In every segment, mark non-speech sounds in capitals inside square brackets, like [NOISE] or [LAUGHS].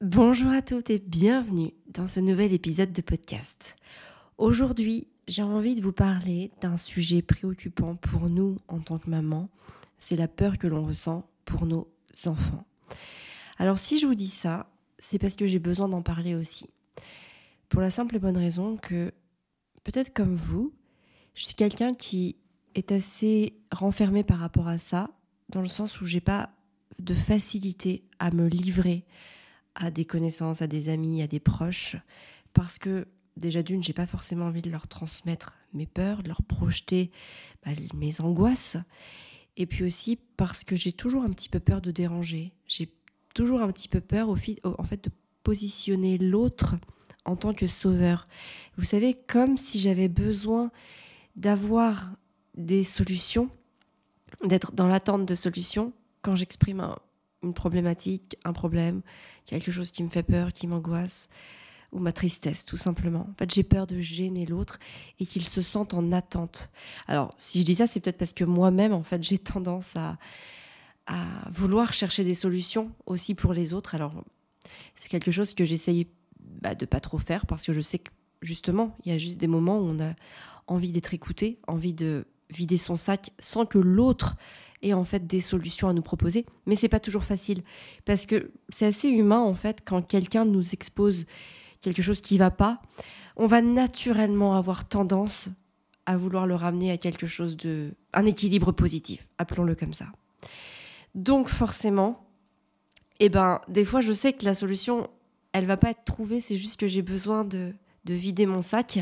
Bonjour à toutes et bienvenue dans ce nouvel épisode de podcast. Aujourd'hui, j'ai envie de vous parler d'un sujet préoccupant pour nous en tant que maman, c'est la peur que l'on ressent pour nos enfants. Alors si je vous dis ça, c'est parce que j'ai besoin d'en parler aussi. Pour la simple et bonne raison que, peut-être comme vous, je suis quelqu'un qui est assez renfermé par rapport à ça, dans le sens où j'ai pas de facilité à me livrer à des connaissances, à des amis, à des proches, parce que déjà d'une, j'ai pas forcément envie de leur transmettre mes peurs, de leur projeter bah, mes angoisses, et puis aussi parce que j'ai toujours un petit peu peur de déranger. J'ai toujours un petit peu peur en fait de positionner l'autre en tant que sauveur. Vous savez, comme si j'avais besoin d'avoir des solutions, d'être dans l'attente de solutions quand j'exprime un, une problématique, un problème, quelque chose qui me fait peur, qui m'angoisse, ou ma tristesse, tout simplement. En fait, j'ai peur de gêner l'autre et qu'il se sente en attente. Alors, si je dis ça, c'est peut-être parce que moi-même, en fait, j'ai tendance à, à vouloir chercher des solutions aussi pour les autres. Alors, c'est quelque chose que j'essaye bah, de pas trop faire parce que je sais que justement, il y a juste des moments où on a envie d'être écouté, envie de vider son sac sans que l'autre et en fait des solutions à nous proposer. Mais c'est pas toujours facile parce que c'est assez humain en fait quand quelqu'un nous expose quelque chose qui va pas, on va naturellement avoir tendance à vouloir le ramener à quelque chose de un équilibre positif, appelons-le comme ça. Donc forcément, eh ben des fois je sais que la solution elle va pas être trouvée, c'est juste que j'ai besoin de, de vider mon sac.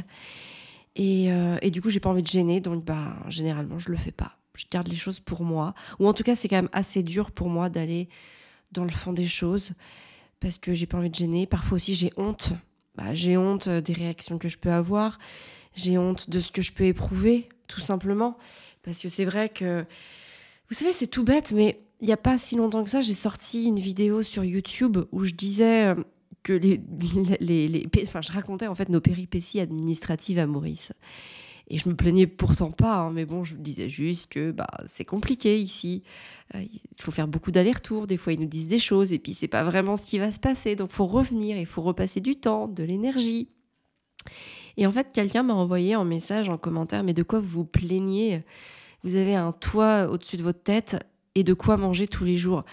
Et, euh, et, du coup, j'ai pas envie de gêner, donc bah, généralement, je le fais pas je garde les choses pour moi. Ou en tout cas, c'est quand même assez dur pour moi d'aller dans le fond des choses parce que j'ai pas envie de gêner. Parfois aussi, j'ai honte. Bah, j'ai honte des réactions que je peux avoir. J'ai honte de ce que je peux éprouver, tout simplement. Parce que c'est vrai que, vous savez, c'est tout bête, mais il n'y a pas si longtemps que ça, j'ai sorti une vidéo sur YouTube où je disais euh, que les, [LAUGHS] les, les, enfin, je racontais en fait nos péripéties administratives à Maurice. Et je me plaignais pourtant pas, hein, mais bon, je me disais juste que bah, c'est compliqué ici. Euh, il faut faire beaucoup d'allers-retours. Des fois, ils nous disent des choses et puis c'est pas vraiment ce qui va se passer. Donc, faut revenir, il faut repasser du temps, de l'énergie. Et en fait, quelqu'un m'a envoyé en message, en commentaire, mais de quoi vous vous plaignez Vous avez un toit au-dessus de votre tête et de quoi manger tous les jours.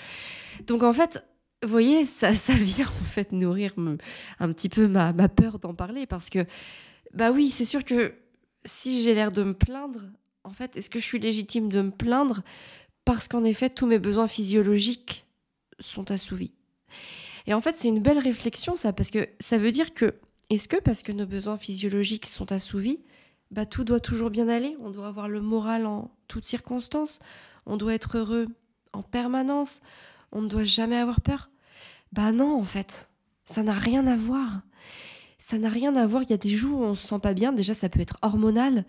Donc, en fait, vous voyez, ça, [LAUGHS] ça vient en fait nourrir un petit peu ma, ma peur d'en parler parce que, bah oui, c'est sûr que si j'ai l'air de me plaindre, en fait, est-ce que je suis légitime de me plaindre parce qu'en effet, tous mes besoins physiologiques sont assouvis? Et en fait, c'est une belle réflexion, ça, parce que ça veut dire que, est-ce que parce que nos besoins physiologiques sont assouvis, bah, tout doit toujours bien aller, on doit avoir le moral en toutes circonstances, on doit être heureux en permanence, on ne doit jamais avoir peur? Bah non, en fait, ça n'a rien à voir ça n'a rien à voir. Il y a des jours où on se sent pas bien. Déjà, ça peut être hormonal,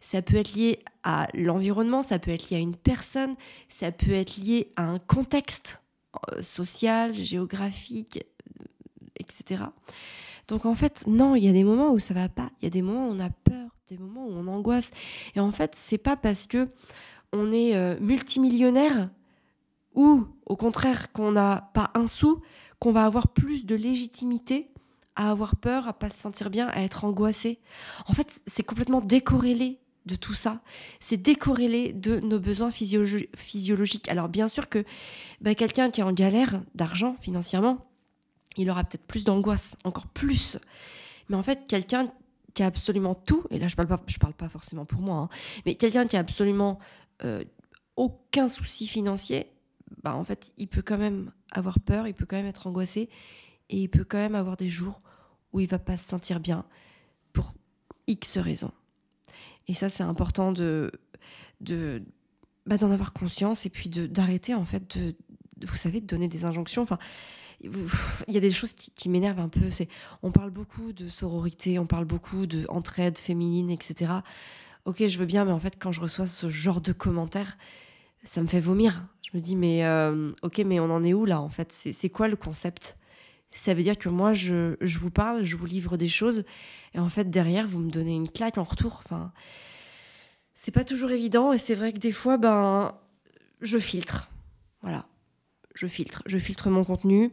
ça peut être lié à l'environnement, ça peut être lié à une personne, ça peut être lié à un contexte euh, social, géographique, euh, etc. Donc en fait, non, il y a des moments où ça va pas. Il y a des moments où on a peur, des moments où on angoisse. Et en fait, c'est pas parce que on est euh, multimillionnaire ou au contraire qu'on n'a pas un sou qu'on va avoir plus de légitimité à avoir peur, à pas se sentir bien, à être angoissé. En fait, c'est complètement décorrélé de tout ça. C'est décorrélé de nos besoins physiologiques. Alors bien sûr que bah, quelqu'un qui est en galère d'argent financièrement, il aura peut-être plus d'angoisse, encore plus. Mais en fait, quelqu'un qui a absolument tout, et là je parle parle pas forcément pour moi, hein, mais quelqu'un qui a absolument euh, aucun souci financier, bah en fait, il peut quand même avoir peur, il peut quand même être angoissé, et il peut quand même avoir des jours où il va pas se sentir bien pour X raisons. Et ça, c'est important de, de bah, d'en avoir conscience et puis d'arrêter en fait de, vous savez, de donner des injonctions. Enfin, il y a des choses qui, qui m'énervent un peu. C'est, on parle beaucoup de sororité, on parle beaucoup de entraide féminine, etc. Ok, je veux bien, mais en fait, quand je reçois ce genre de commentaires, ça me fait vomir. Je me dis, mais euh, ok, mais on en est où là En fait, c'est, c'est quoi le concept? Ça veut dire que moi, je, je, vous parle, je vous livre des choses, et en fait, derrière, vous me donnez une claque en retour. Enfin, c'est pas toujours évident, et c'est vrai que des fois, ben, je filtre. Voilà. je filtre. Je filtre mon contenu,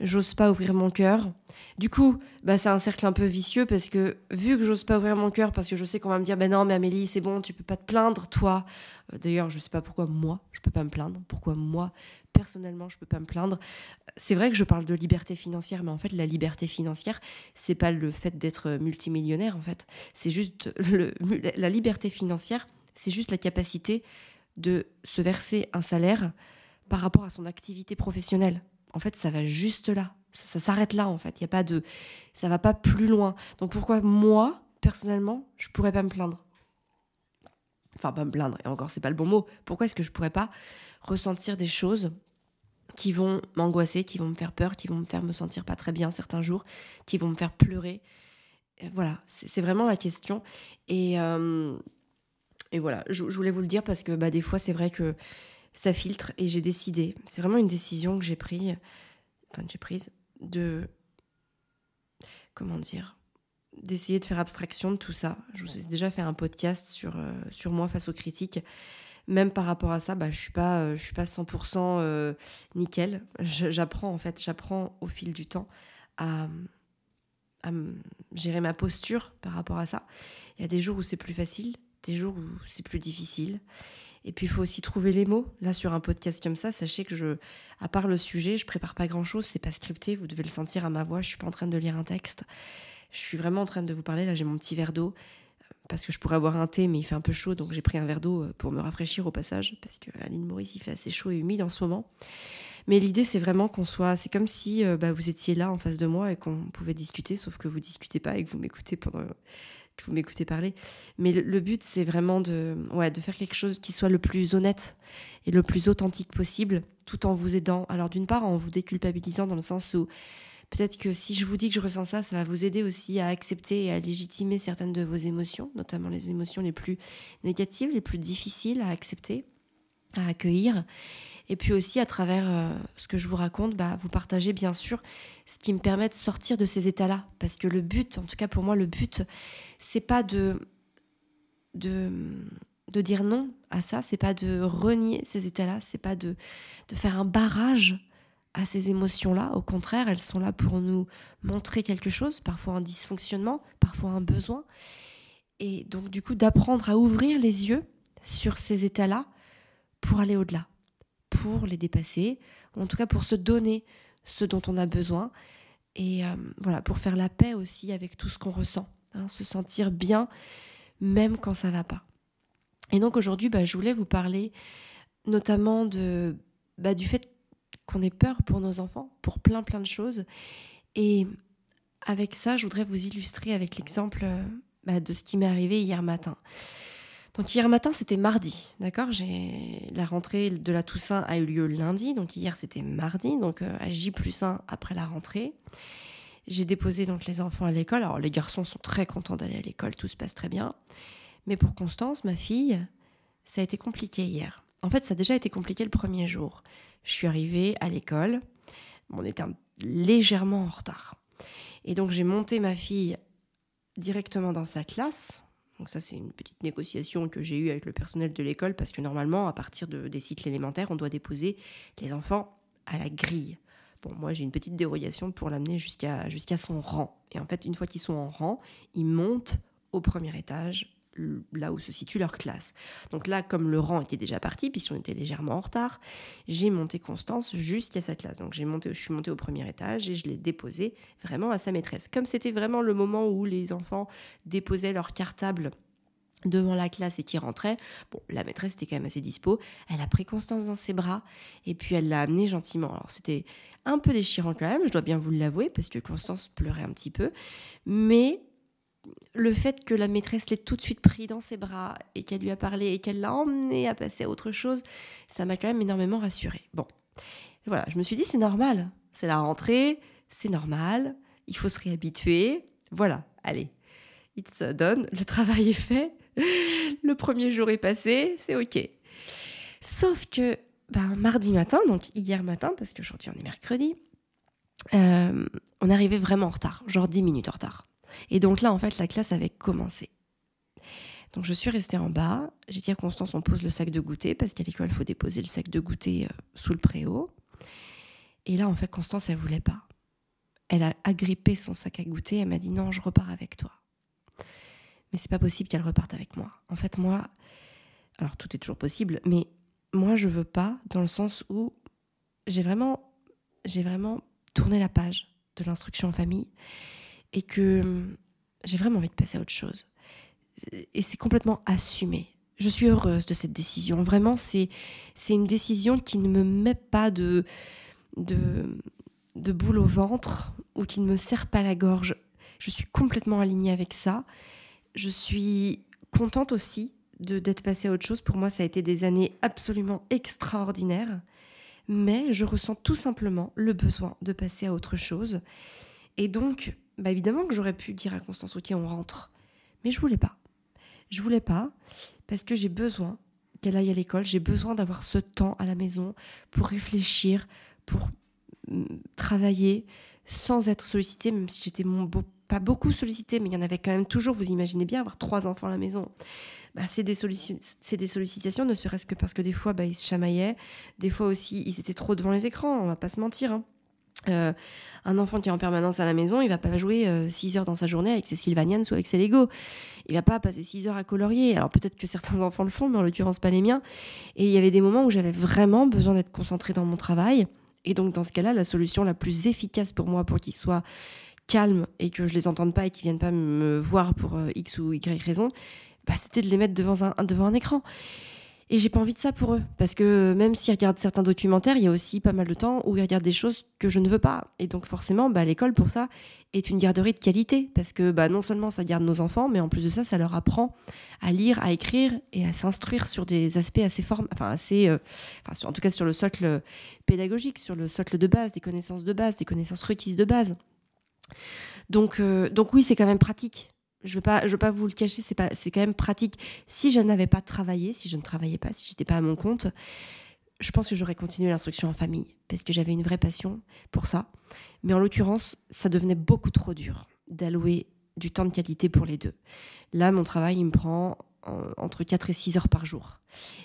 j'ose pas ouvrir mon cœur. Du coup, bah, c'est un cercle un peu vicieux parce que vu que j'ose pas ouvrir mon cœur, parce que je sais qu'on va me dire, ben non, mais Amélie, c'est bon, tu peux pas te plaindre, toi. Euh, d'ailleurs, je sais pas pourquoi moi, je peux pas me plaindre. Pourquoi moi, personnellement, je peux pas me plaindre. C'est vrai que je parle de liberté financière, mais en fait, la liberté financière, c'est pas le fait d'être multimillionnaire, en fait. C'est juste [LAUGHS] la liberté financière, c'est juste la capacité de se verser un salaire par rapport à son activité professionnelle. En fait, ça va juste là. Ça, s'arrête là, en fait. Il y a pas de, ça va pas plus loin. Donc pourquoi moi, personnellement, je pourrais pas me plaindre? Enfin, pas me plaindre. Et encore, c'est pas le bon mot. Pourquoi est-ce que je pourrais pas ressentir des choses qui vont m'angoisser, qui vont me faire peur, qui vont me faire me sentir pas très bien certains jours, qui vont me faire pleurer Voilà, c'est vraiment la question. Et euh, et voilà, je, voulais vous le dire parce que bah, des fois, c'est vrai que ça filtre et j'ai décidé, c'est vraiment une décision que j'ai prise, enfin, j'ai prise, de. Comment dire D'essayer de faire abstraction de tout ça. Je vous ai déjà fait un podcast sur, euh, sur moi face aux critiques. Même par rapport à ça, bah, je suis pas, euh, suis pas 100% euh, nickel. J'apprends en fait, j'apprends au fil du temps à, à gérer ma posture par rapport à ça. Il y a des jours où c'est plus facile, des jours où c'est plus difficile. Et puis il faut aussi trouver les mots. Là sur un podcast comme ça, sachez que je, à part le sujet, je prépare pas grand chose, c'est pas scripté, vous devez le sentir à ma voix, je suis pas en train de lire un texte. Je suis vraiment en train de vous parler, là j'ai mon petit verre d'eau, parce que je pourrais avoir un thé, mais il fait un peu chaud, donc j'ai pris un verre d'eau euh, pour me rafraîchir au passage, parce que Maurice il fait assez chaud et humide en ce moment. Mais l'idée c'est vraiment qu'on soit, c'est comme si euh, bah, vous étiez là en face de moi et qu'on pouvait discuter, sauf que vous discutez pas et que vous m'écoutez pendant que vous m'écoutez parler. Mais le, but, c'est vraiment de, ouais, de faire quelque chose qui soit le plus honnête et le plus authentique possible, tout en vous aidant. Alors d'une part, en vous déculpabilisant dans le sens où peut-être que si je vous dis que je ressens ça, ça va vous aider aussi à accepter et à légitimer certaines de vos émotions, notamment les émotions les plus négatives, les plus difficiles à accepter, à accueillir. Et puis aussi, à travers euh, ce que je vous raconte, bah, vous partagez bien sûr ce qui me permet de sortir de ces états-là. Parce que le but, en tout cas pour moi, le but, c'est pas de, de, de dire non à ça, c'est pas de renier ces états-là, c'est pas de, de faire un barrage à ces émotions-là. Au contraire, elles sont là pour nous montrer quelque chose, parfois un dysfonctionnement, parfois un besoin. Et donc, du coup, d'apprendre à ouvrir les yeux sur ces états-là pour aller au-delà pour les dépasser, en tout cas pour se donner ce dont on a besoin, et euh, voilà, pour faire la paix aussi avec tout ce qu'on ressent, hein, se sentir bien même quand ça va pas. Et donc aujourd'hui, bah, je voulais vous parler notamment de, bah, du fait qu'on ait peur pour nos enfants, pour plein plein de choses. Et avec ça, je voudrais vous illustrer avec l'exemple euh, bah, de ce qui m'est arrivé hier matin. Donc hier matin, c'était mardi, d'accord? La rentrée de la Toussaint a eu lieu lundi, donc hier c'était mardi, donc euh, à J plus 1 après la rentrée. J'ai déposé donc les enfants à l'école. Alors les garçons sont très contents d'aller à l'école, tout se passe très bien. Mais pour Constance, ma fille, ça a été compliqué hier. En fait, ça a déjà été compliqué le premier jour. Je suis arrivée à l'école, on était légèrement en retard. Et donc j'ai monté ma fille directement dans sa classe, donc ça, c'est une petite négociation que j'ai eue avec le personnel de l'école parce que normalement, à partir de, des cycles élémentaires, on doit déposer les enfants à la grille. Bon, moi, j'ai une petite dérogation pour l'amener jusqu'à jusqu'à son rang. Et en fait, une fois qu'ils sont en rang, ils montent au premier étage, là où se situe leur classe. Donc là, comme le rang était déjà parti, puisqu'on était légèrement en retard, j'ai monté Constance jusqu'à sa classe. Donc j'ai monté, je suis montée au premier étage et je l'ai déposée vraiment à sa maîtresse. Comme c'était vraiment le moment où les enfants déposaient leur cartable devant la classe et qui rentraient, bon, la maîtresse était quand même assez dispo. Elle a pris Constance dans ses bras et puis elle l'a amenée gentiment. Alors c'était un peu déchirant quand même, je dois bien vous l'avouer, parce que Constance pleurait un petit peu, mais le fait que la maîtresse l'ait tout de suite pris dans ses bras et qu'elle lui a parlé et qu'elle l'a emmené à passer à autre chose, ça m'a quand même énormément rassurée. Bon, voilà, je me suis dit c'est normal, c'est la rentrée, c'est normal, il faut se réhabituer. Voilà, allez, it's done, le travail est fait, le premier jour est passé, c'est ok. Sauf que ben, mardi matin, donc hier matin, parce qu'aujourd'hui on est mercredi, euh, on arrivait vraiment en retard, genre 10 minutes en retard. Et donc là, en fait, la classe avait commencé. Donc je suis restée en bas, j'ai dit à Constance, on pose le sac de goûter, parce qu'à l'école, il faut déposer le sac de goûter euh, sous le préau. Et là, en fait, Constance, elle voulait pas. Elle a agrippé son sac à goûter. Elle m'a dit non, je repars avec toi. Mais c'est pas possible qu'elle reparte avec moi. En fait, moi, alors tout est toujours possible, mais moi, je veux pas dans le sens où j'ai vraiment, j'ai vraiment tourné la page de l'instruction en famille et que hum, j'ai vraiment envie de passer à autre chose. Et c'est complètement assumé. Je suis heureuse de cette décision. Vraiment, c'est une décision qui ne me met pas de, de, boule au ventre ou qui ne me serre pas la gorge. Je suis complètement alignée avec ça. Je suis contente aussi d'être passée à autre chose. Pour moi, ça a été des années absolument extraordinaires. Mais je ressens tout simplement le besoin de passer à autre chose. Et donc, bah évidemment que j'aurais pu dire à Constance, ok, on rentre. Mais je voulais pas. Je voulais pas parce que j'ai besoin qu'elle aille à l'école. J'ai besoin d'avoir ce temps à la maison pour réfléchir, pour mm, travailler sans être sollicitée, même si j'étais pas beaucoup sollicitée, mais il y en avait quand même toujours. Vous imaginez bien avoir trois enfants à la maison. Bah, c'est des, des, sollicitations, ne serait-ce que parce que des fois, bah, ils se chamaillaient. Des fois aussi, ils étaient trop devant les écrans, on va pas se mentir. Hein. Euh, un enfant qui est en permanence à la maison, il va pas jouer 6 euh, heures dans sa journée avec ses Sylvanians ou avec ses Lego. Il va pas passer 6 heures à colorier. Alors peut-être que certains [LAUGHS] enfants le font, mais en l'occurrence pas les miens. Et il y avait des moments où j'avais vraiment besoin d'être concentrée dans mon travail. Et donc dans ce cas-là, la solution la plus efficace pour moi pour qu'ils soient calmes et que je les entende pas et qu'ils viennent pas me voir pour euh, X ou Y raison, bah, c'était de les mettre devant un, devant un écran. Et j'ai pas envie de ça pour eux. Parce que même s'ils regardent certains documentaires, il y a aussi pas mal de temps où ils regardent des choses que je ne veux pas. Et donc forcément, bah, l'école pour ça est une garderie de qualité. Parce que bah, non seulement ça garde nos enfants, mais en plus de ça, ça leur apprend à lire, à écrire et à s'instruire sur des aspects assez forts, enfin assez, euh, en tout cas sur le socle pédagogique, sur le socle de base, des connaissances de base, des connaissances requises de base. Donc, euh, donc oui, c'est quand même pratique je veux, pas, je veux pas vous le cacher, c'est, pas, c'est quand même pratique. Si je n'avais pas travaillé, si je ne travaillais pas, si j'étais pas à mon compte, je pense que j'aurais continué l'instruction en famille parce que j'avais une vraie passion pour ça. Mais en l'occurrence, ça devenait beaucoup trop dur d'allouer du temps de qualité pour les deux. Là, mon travail, il me prend entre 4 et 6 heures par jour.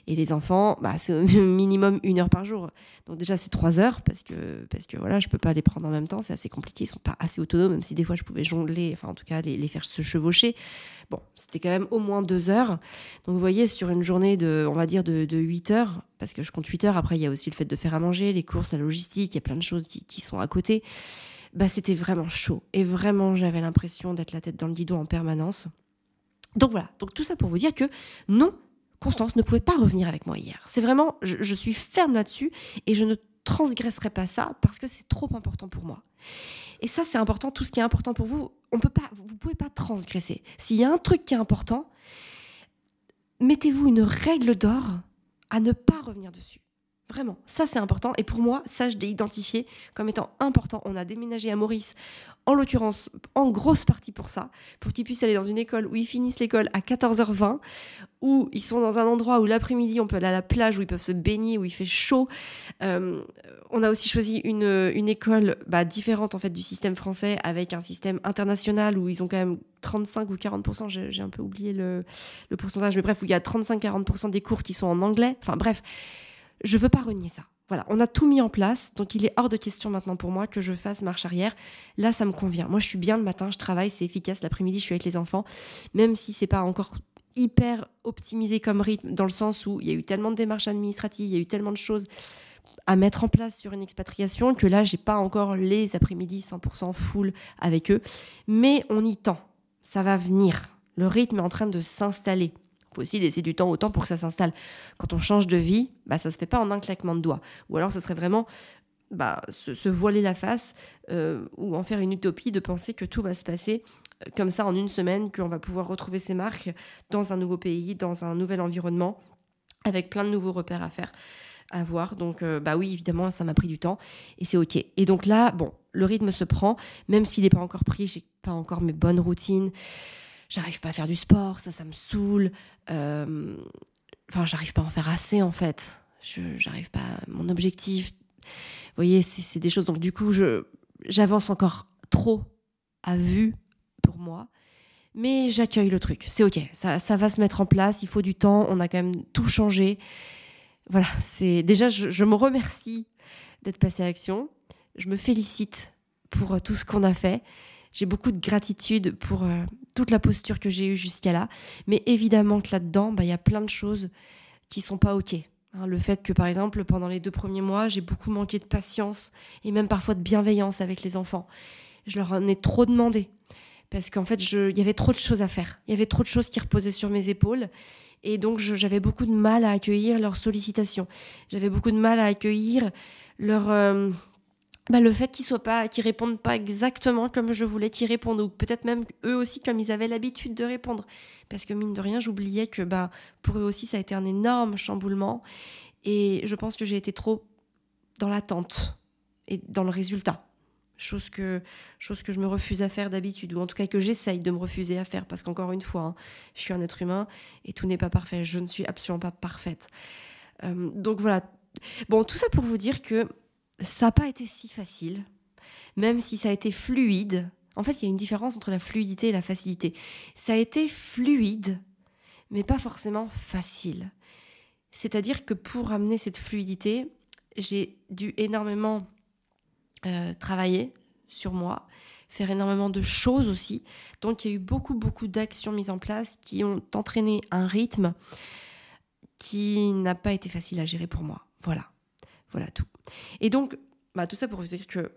Et les enfants, bah, c'est au [LAUGHS] minimum une heure par jour. Donc déjà, c'est 3 heures parce que, parce que voilà, je peux pas les prendre en même temps, c'est assez compliqué, ils sont pas assez autonomes, même si des fois je pouvais jongler, enfin en tout cas les, faire se chevaucher. Bon, c'était quand même au moins 2 heures. Donc vous voyez, sur une journée de, on va dire, de, de 8 heures, parce que je compte 8 heures, après il y a aussi le fait de faire à manger, les courses, la logistique, il y a plein de choses qui, qui sont à côté. Bah, c'était vraiment chaud. Et vraiment, j'avais l'impression d'être la tête dans le guidon en permanence. Donc voilà, donc tout ça pour vous dire que non, Constance ne pouvait pas revenir avec moi hier. C'est vraiment, je, suis ferme là-dessus et je ne transgresserai pas ça parce que c'est trop important pour moi. Et ça, c'est important. Tout ce qui est important pour vous, on peut pas, vous pouvez pas transgresser. S'il y a un truc qui est important, mettez-vous une règle d'or à ne pas revenir dessus. Vraiment, ça c'est important. Et pour moi, ça je l'ai identifié comme étant important. On a déménagé à Maurice, en l'occurrence, en grosse partie pour ça, pour qu'ils puissent aller dans une école où ils finissent l'école à 14h20, où ils sont dans un endroit où l'après-midi on peut aller à la plage, où ils peuvent se baigner, où il fait chaud. Euh, on a aussi choisi une, une école bah, différente en fait du système français, avec un système international où ils ont quand même 35 ou 40%, j'ai un peu oublié le, le pourcentage, mais bref, où il y a 35-40% des cours qui sont en anglais. Enfin bref je veux pas renier ça. Voilà, on a tout mis en place, donc il est hors de question maintenant pour moi que je fasse marche arrière. Là, ça me convient. Moi, je suis bien le matin, je travaille, c'est efficace. L'après-midi, je suis avec les enfants, même si c'est pas encore hyper optimisé comme rythme, dans le sens où il y a eu tellement de démarches administratives, il y a eu tellement de choses à mettre en place sur une expatriation que là, j'ai pas encore les après-midi 100% full avec eux. Mais on y tend. Ça va venir. Le rythme est en train de s'installer faut aussi laisser du temps au temps pour que ça s'installe. Quand on change de vie, bah, ça se fait pas en un claquement de doigts. Ou alors, ce serait vraiment bah, se, voiler la face euh, ou en faire une utopie de penser que tout va se passer euh, comme ça en une semaine, qu'on va pouvoir retrouver ses marques dans un nouveau pays, dans un nouvel environnement, avec plein de nouveaux repères à faire à voir. Donc, euh, bah oui, évidemment, ça m'a pris du temps et c'est OK. Et donc là, bon, le rythme se prend, même s'il n'est pas encore pris, j'ai pas encore mes bonnes routines j'arrive pas à faire du sport, ça, ça me saoule. Euh, enfin, j'arrive pas à en faire assez, en fait. J'arrive pas à mon objectif. Vous voyez, c'est des choses. Donc, du coup, j'avance encore trop à vue pour moi. Mais j'accueille le truc. C'est OK. Ça, ça va se mettre en place. Il faut du temps. On a quand même tout changé. Voilà. C'est déjà, je, je me remercie d'être passé à l'action. je me félicite pour euh, tout ce qu'on a fait. J'ai beaucoup de gratitude pour euh, toute la posture que j'ai eue jusqu'à là. Mais évidemment que là-dedans, bah, il y a plein de choses qui sont pas OK. Hein, le fait que, par exemple, pendant les deux premiers mois, j'ai beaucoup manqué de patience et même parfois de bienveillance avec les enfants. Je leur en ai trop demandé parce qu'en fait, il y avait trop de choses à faire. Il y avait trop de choses qui reposaient sur mes épaules. Et donc, j'avais beaucoup de mal à accueillir leurs sollicitations. J'avais beaucoup de mal à accueillir leur, euh, bah, le fait qu'ils soient pas, qu'ils répondent pas exactement comme je voulais qu'ils répondent, ou peut-être même eux aussi comme ils avaient l'habitude de répondre. Parce que mine de rien, j'oubliais que bah, pour eux aussi, ça a été un énorme chamboulement. Et je pense que j'ai été trop dans l'attente et dans le résultat. Chose que, chose que je me refuse à faire d'habitude, ou en tout cas que j'essaye de me refuser à faire, parce qu'encore une fois, hein, je suis un être humain et tout n'est pas parfait. Je ne suis absolument pas parfaite. Euh, donc voilà. Bon, tout ça pour vous dire que ça n'a pas été si facile, même si ça a été fluide. En fait, il y a une différence entre la fluidité et la facilité. Ça a été fluide, mais pas forcément facile. C'est-à-dire que pour amener cette fluidité, j'ai dû énormément euh, travailler sur moi, faire énormément de choses aussi. Donc il y a eu beaucoup, beaucoup d'actions mises en place qui ont entraîné un rythme qui n'a pas été facile à gérer pour moi. Voilà. Voilà tout. Et donc, bah, tout ça pour vous dire que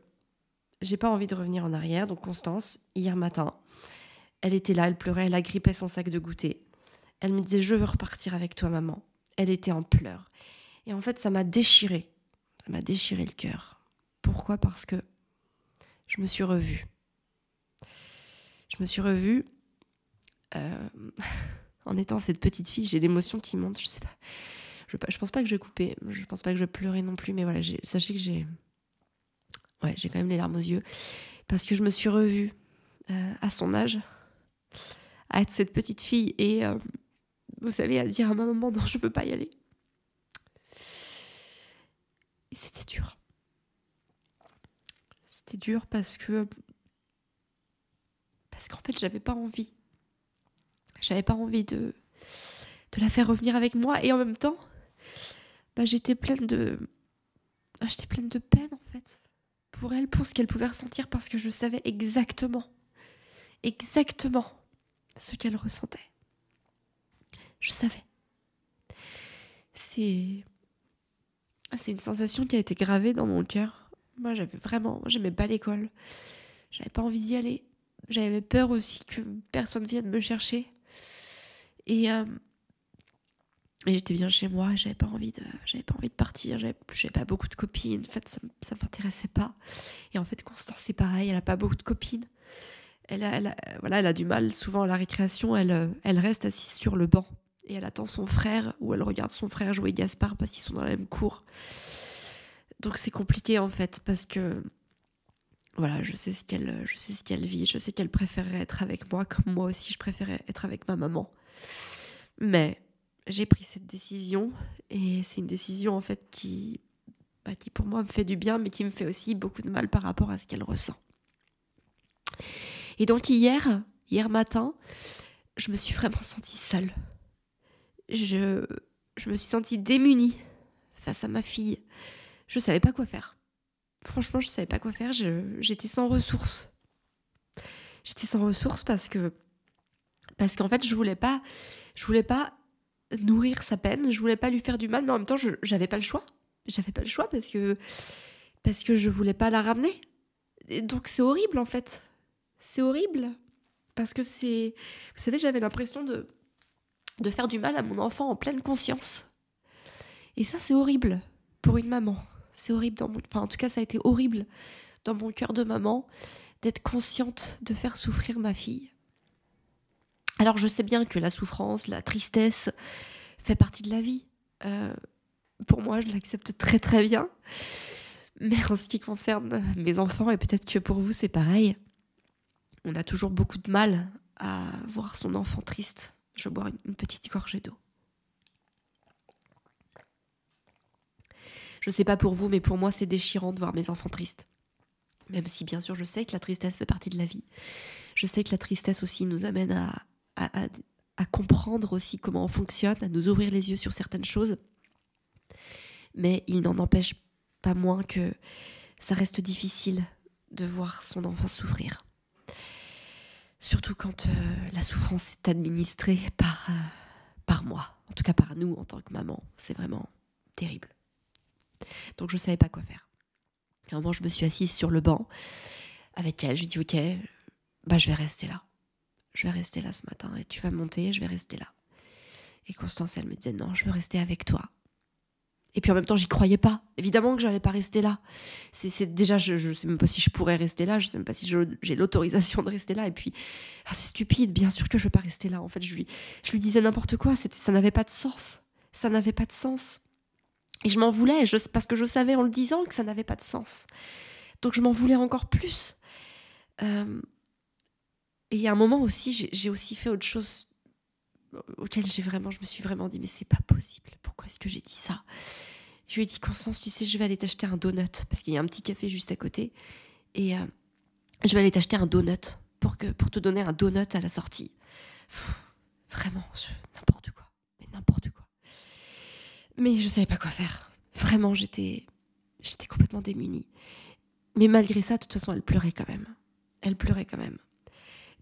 j'ai pas envie de revenir en arrière. Donc, Constance, hier matin, elle était là, elle pleurait, elle agrippait son sac de goûter. Elle me disait Je veux repartir avec toi, maman. Elle était en pleurs. Et en fait, ça m'a déchiré. Ça m'a déchiré le cœur. Pourquoi? Parce que je me suis revue. Je me suis revue euh, [LAUGHS] en étant cette petite fille. J'ai l'émotion qui monte, je sais pas. Je, pense pas que je vais couper, je pense pas que je vais pleurer non plus, mais voilà, sachez que j'ai. Ouais, j'ai quand même les larmes aux yeux. Parce que je me suis revue euh, à son âge, à être cette petite fille et, euh, vous savez, à dire à ma maman non, je veux pas y aller. Et c'était dur. C'était dur parce que. Parce qu'en fait, j'avais pas envie. J'avais pas envie de, de la faire revenir avec moi et en même temps, bah, j'étais pleine de. Ah, j'étais pleine de peine en fait. Pour elle, pour ce qu'elle pouvait ressentir, parce que je savais exactement, exactement ce qu'elle ressentait. Je savais. C'est. C'est une sensation qui a été gravée dans mon cœur. Moi, j'avais vraiment. J'aimais pas l'école. J'avais pas envie d'y aller. J'avais peur aussi que personne vienne me chercher. Et, euh, et j'étais bien chez moi, j'avais pas envie de, j'avais pas envie de partir, j'avais, pas beaucoup de copines, en fait ça, ça m'intéressait pas. Et en fait Constance c'est pareil, elle a pas beaucoup de copines. Elle a, elle voilà, elle a du mal souvent à la récréation, elle, elle reste assise sur le banc et elle attend son frère ou elle regarde son frère jouer Gaspard parce qu'ils sont dans la même cour. Donc c'est compliqué en fait parce que voilà, je sais ce qu'elle, je sais ce qu'elle vit, je sais qu'elle préférerait être avec moi comme moi aussi je préférais être avec ma maman. Mais j'ai pris cette décision et c'est une décision en fait qui, bah, qui pour moi me fait du bien mais qui me fait aussi beaucoup de mal par rapport à ce qu'elle ressent. Et donc hier, hier matin, je me suis vraiment sentie seule. Je, je me suis sentie démunie face à ma fille. Je savais pas quoi faire. Franchement, je savais pas quoi faire. J'étais sans ressources. J'étais sans ressources parce que parce qu'en fait, je voulais pas je voulais pas nourrir sa peine. Je voulais pas lui faire du mal, mais en même temps, j'avais pas le choix. J'avais pas le choix parce que parce que je voulais pas la ramener. Et donc c'est horrible en fait. C'est horrible parce que c'est vous savez, j'avais l'impression de de faire du mal à mon enfant en pleine conscience. Et ça c'est horrible pour une maman. C'est horrible dans mon enfin en tout cas ça a été horrible dans mon cœur de maman d'être consciente de faire souffrir ma fille. Alors je sais bien que la souffrance, la tristesse fait partie de la vie. Euh, pour moi, je l'accepte très très bien. Mais en ce qui concerne mes enfants, et peut-être que pour vous c'est pareil, on a toujours beaucoup de mal à voir son enfant triste. Je bois une petite gorgée d'eau. Je sais pas pour vous, mais pour moi c'est déchirant de voir mes enfants tristes. Même si bien sûr je sais que la tristesse fait partie de la vie. Je sais que la tristesse aussi nous amène à, à, comprendre aussi comment on fonctionne, à nous ouvrir les yeux sur certaines choses. Mais il n'en empêche pas moins que ça reste difficile de voir son enfant souffrir. Surtout quand euh, la souffrance est administrée par, euh, par moi, en tout cas par nous en tant que maman. C'est vraiment terrible. Donc je ne savais pas quoi faire. À un moment, je me suis assise sur le banc avec elle. Je lui ai dit, ok, bah, je vais rester là. Je vais rester là ce matin et tu vas monter, je vais rester là. Et Constance, elle me disait, non, je veux rester avec toi. Et puis en même temps, j'y croyais pas. Évidemment que j'allais pas rester là. C'est déjà, je, je sais même pas si je pourrais rester là. Je sais même pas si j'ai l'autorisation de rester là. Et puis, ah, c'est stupide. Bien sûr que je veux pas rester là. En fait, je lui, disais n'importe quoi. Ça n'avait pas de sens. Ça n'avait pas de sens. Et je m'en voulais, parce que je savais en le disant que ça n'avait pas de sens. Donc je m'en voulais encore plus. Euh, et il y a un moment aussi, j'ai aussi fait autre chose auquel j'ai vraiment, je me suis vraiment dit, mais c'est pas possible. Pourquoi est-ce que j'ai dit ça? Je lui ai dit, Constance, tu sais, je vais aller t'acheter un donut parce qu'il y a un petit café juste à côté. Et euh, je vais aller t'acheter un donut pour, que, pour te donner un donut à la sortie. vraiment, n'importe quoi. Mais n'importe quoi. Mais je savais pas quoi faire. Vraiment, j'étais, j'étais complètement démunie. Mais malgré ça, de toute façon, elle pleurait quand même. Elle pleurait quand même.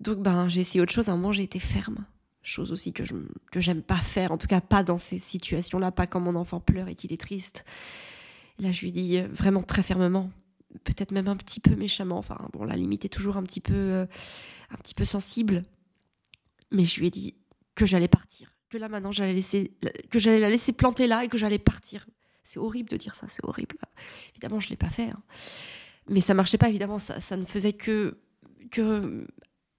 Donc, ben, j'ai essayé autre chose. À un moment, j'ai été ferme chose aussi que je que j'aime pas faire, en tout cas pas dans ces situations-là, pas quand mon enfant pleure et qu'il est triste. Là, je lui dis euh, vraiment très fermement, peut-être même un petit peu méchamment. Enfin, bon, la limite est toujours un petit peu, euh, un petit peu sensible, mais je lui ai dit que j'allais partir, que là maintenant j'allais laisser, que j'allais la laisser planter là et que j'allais partir. C'est horrible de dire ça, c'est horrible. Évidemment, je l'ai pas fait, hein. mais ça marchait pas. Évidemment, ça, ça ne faisait que que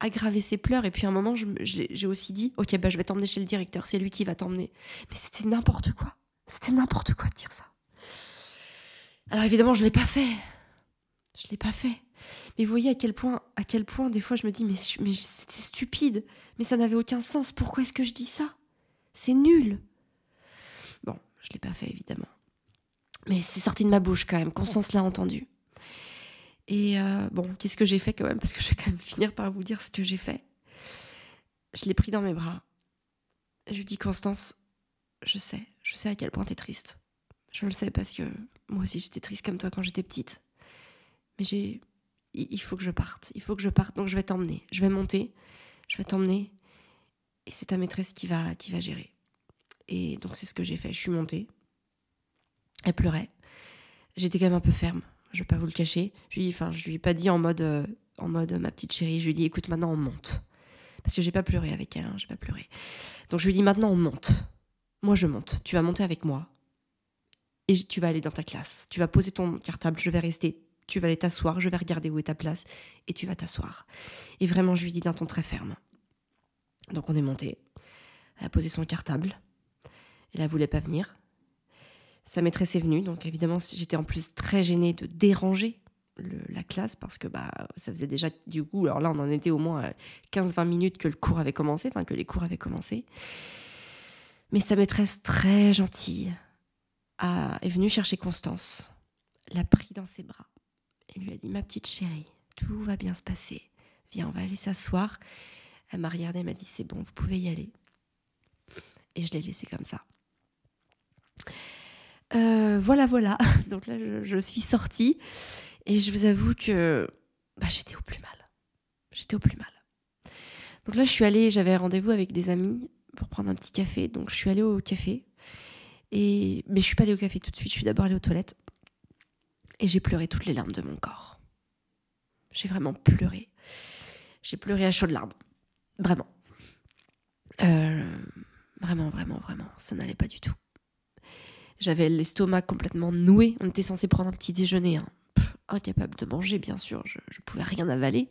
aggraver ses pleurs. Et puis un moment, j'ai aussi dit, ok, bah, je vais t'emmener chez le directeur, c'est lui qui va t'emmener. Mais c'était n'importe quoi. C'était n'importe quoi de dire ça. Alors évidemment, je l'ai pas fait. Je l'ai pas fait. Mais vous voyez à quel point, à quel point des fois je me dis, mais, c'était stupide, mais ça n'avait aucun sens. Pourquoi est-ce que je dis ça? C'est nul. Bon, je l'ai pas fait évidemment. Mais c'est sorti de ma bouche quand même. Constance l'a entendu. Et euh, bon, qu'est-ce que j'ai fait quand même? Parce que je vais quand même [LAUGHS] finir par vous dire ce que j'ai fait. Je l'ai pris dans mes bras. Je lui dis Constance, je sais, je sais à quel point t'es triste. Je le sais parce que moi aussi j'étais triste comme toi quand j'étais petite. Mais j'ai, il faut que je parte. Il faut que je parte. Donc je vais t'emmener. Je vais monter. Je vais t'emmener. Et c'est ta maîtresse qui va, qui va gérer. Et donc c'est ce que j'ai fait. Je suis montée. Elle pleurait. J'étais quand même un peu ferme je vais pas vous le cacher. Je lui, enfin, je lui ai pas dit en mode, euh, en mode ma petite chérie. Je lui ai dit, écoute, maintenant on monte. Parce que j'ai pas pleuré avec elle, hein, j'ai pas pleuré. Donc je lui ai dit, maintenant on monte. Moi je monte. Tu vas monter avec moi. Et tu vas aller dans ta classe. Tu vas poser ton cartable. Je vais rester. Tu vas aller t'asseoir. Je vais regarder où est ta place. Et tu vas t'asseoir. Et vraiment, je lui ai dit d'un ton très ferme. Donc on est monté. Elle a posé son cartable. Elle ne voulait pas venir. Sa maîtresse est venue, donc évidemment j'étais en plus très gênée de déranger la classe parce que bah, ça faisait déjà du coup, alors là on en était au moins 15-20 minutes que le cours avait commencé, enfin que les cours avaient commencé. Mais sa maîtresse très gentille a, est venue chercher Constance, l'a pris dans ses bras et lui a dit ma petite chérie, tout va bien se passer, viens on va aller s'asseoir. Elle m'a regardée, elle m'a dit c'est bon, vous pouvez y aller. Et je l'ai laissé comme ça. Euh, voilà, voilà. [LAUGHS] Donc là, je, suis sortie et je vous avoue que bah, j'étais au plus mal. J'étais au plus mal. Donc là, je suis allée, j'avais rendez-vous avec des amis pour prendre un petit café. Donc je suis allée au café. Et... Mais je suis pas allée au café tout de suite, je suis d'abord allée aux toilettes. Et j'ai pleuré toutes les larmes de mon corps. J'ai vraiment pleuré. J'ai pleuré à chaudes larmes. Vraiment. Euh, vraiment, vraiment, vraiment. Ça n'allait pas du tout. J'avais l'estomac complètement noué. On était censé prendre un petit déjeuner. Hein. incapable de manger, bien sûr. Je, ne pouvais rien avaler.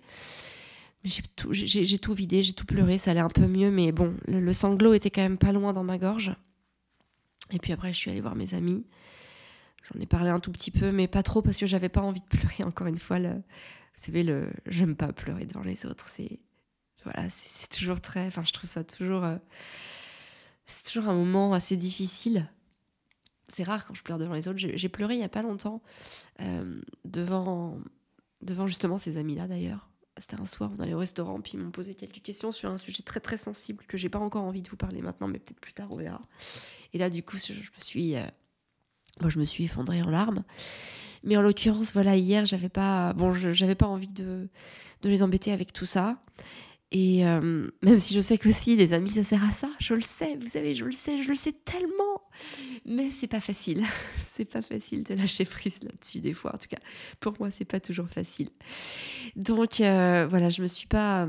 Mais j'ai tout, j'ai, tout vidé, j'ai tout pleuré. Ça allait un peu mieux, mais bon, le, sanglot était quand même pas loin dans ma gorge. Et puis après, je suis allée voir mes amis. J'en ai parlé un tout petit peu, mais pas trop parce que j'avais pas envie de pleurer. Encore une fois, vous savez, le, j'aime pas pleurer devant les autres. C'est voilà, c'est, toujours très. Enfin, je trouve ça toujours. Euh, c'est toujours un moment assez difficile c'est rare quand je pleure devant les autres. J'ai pleuré il n'y a pas longtemps euh, devant, devant justement ces amis-là d'ailleurs. C'était un soir, on allait au restaurant, puis ils m'ont posé quelques questions sur un sujet très très sensible que j'ai pas encore envie de vous parler maintenant, mais peut-être plus tard on verra. Et là, du coup, je, me suis, euh, Moi, je me suis effondrée en larmes. Mais en l'occurrence, voilà, hier, j'avais pas, bon, j'avais pas envie de, de les embêter avec tout ça. Et euh, même si je sais que si les amis, ça sert à ça, je le sais, vous savez, je le sais, je le sais tellement. Mais c'est pas facile. [LAUGHS] c'est pas facile de lâcher prise là-dessus, des fois. En tout cas, pour moi, c'est pas toujours facile. Donc, euh, voilà, je me suis pas.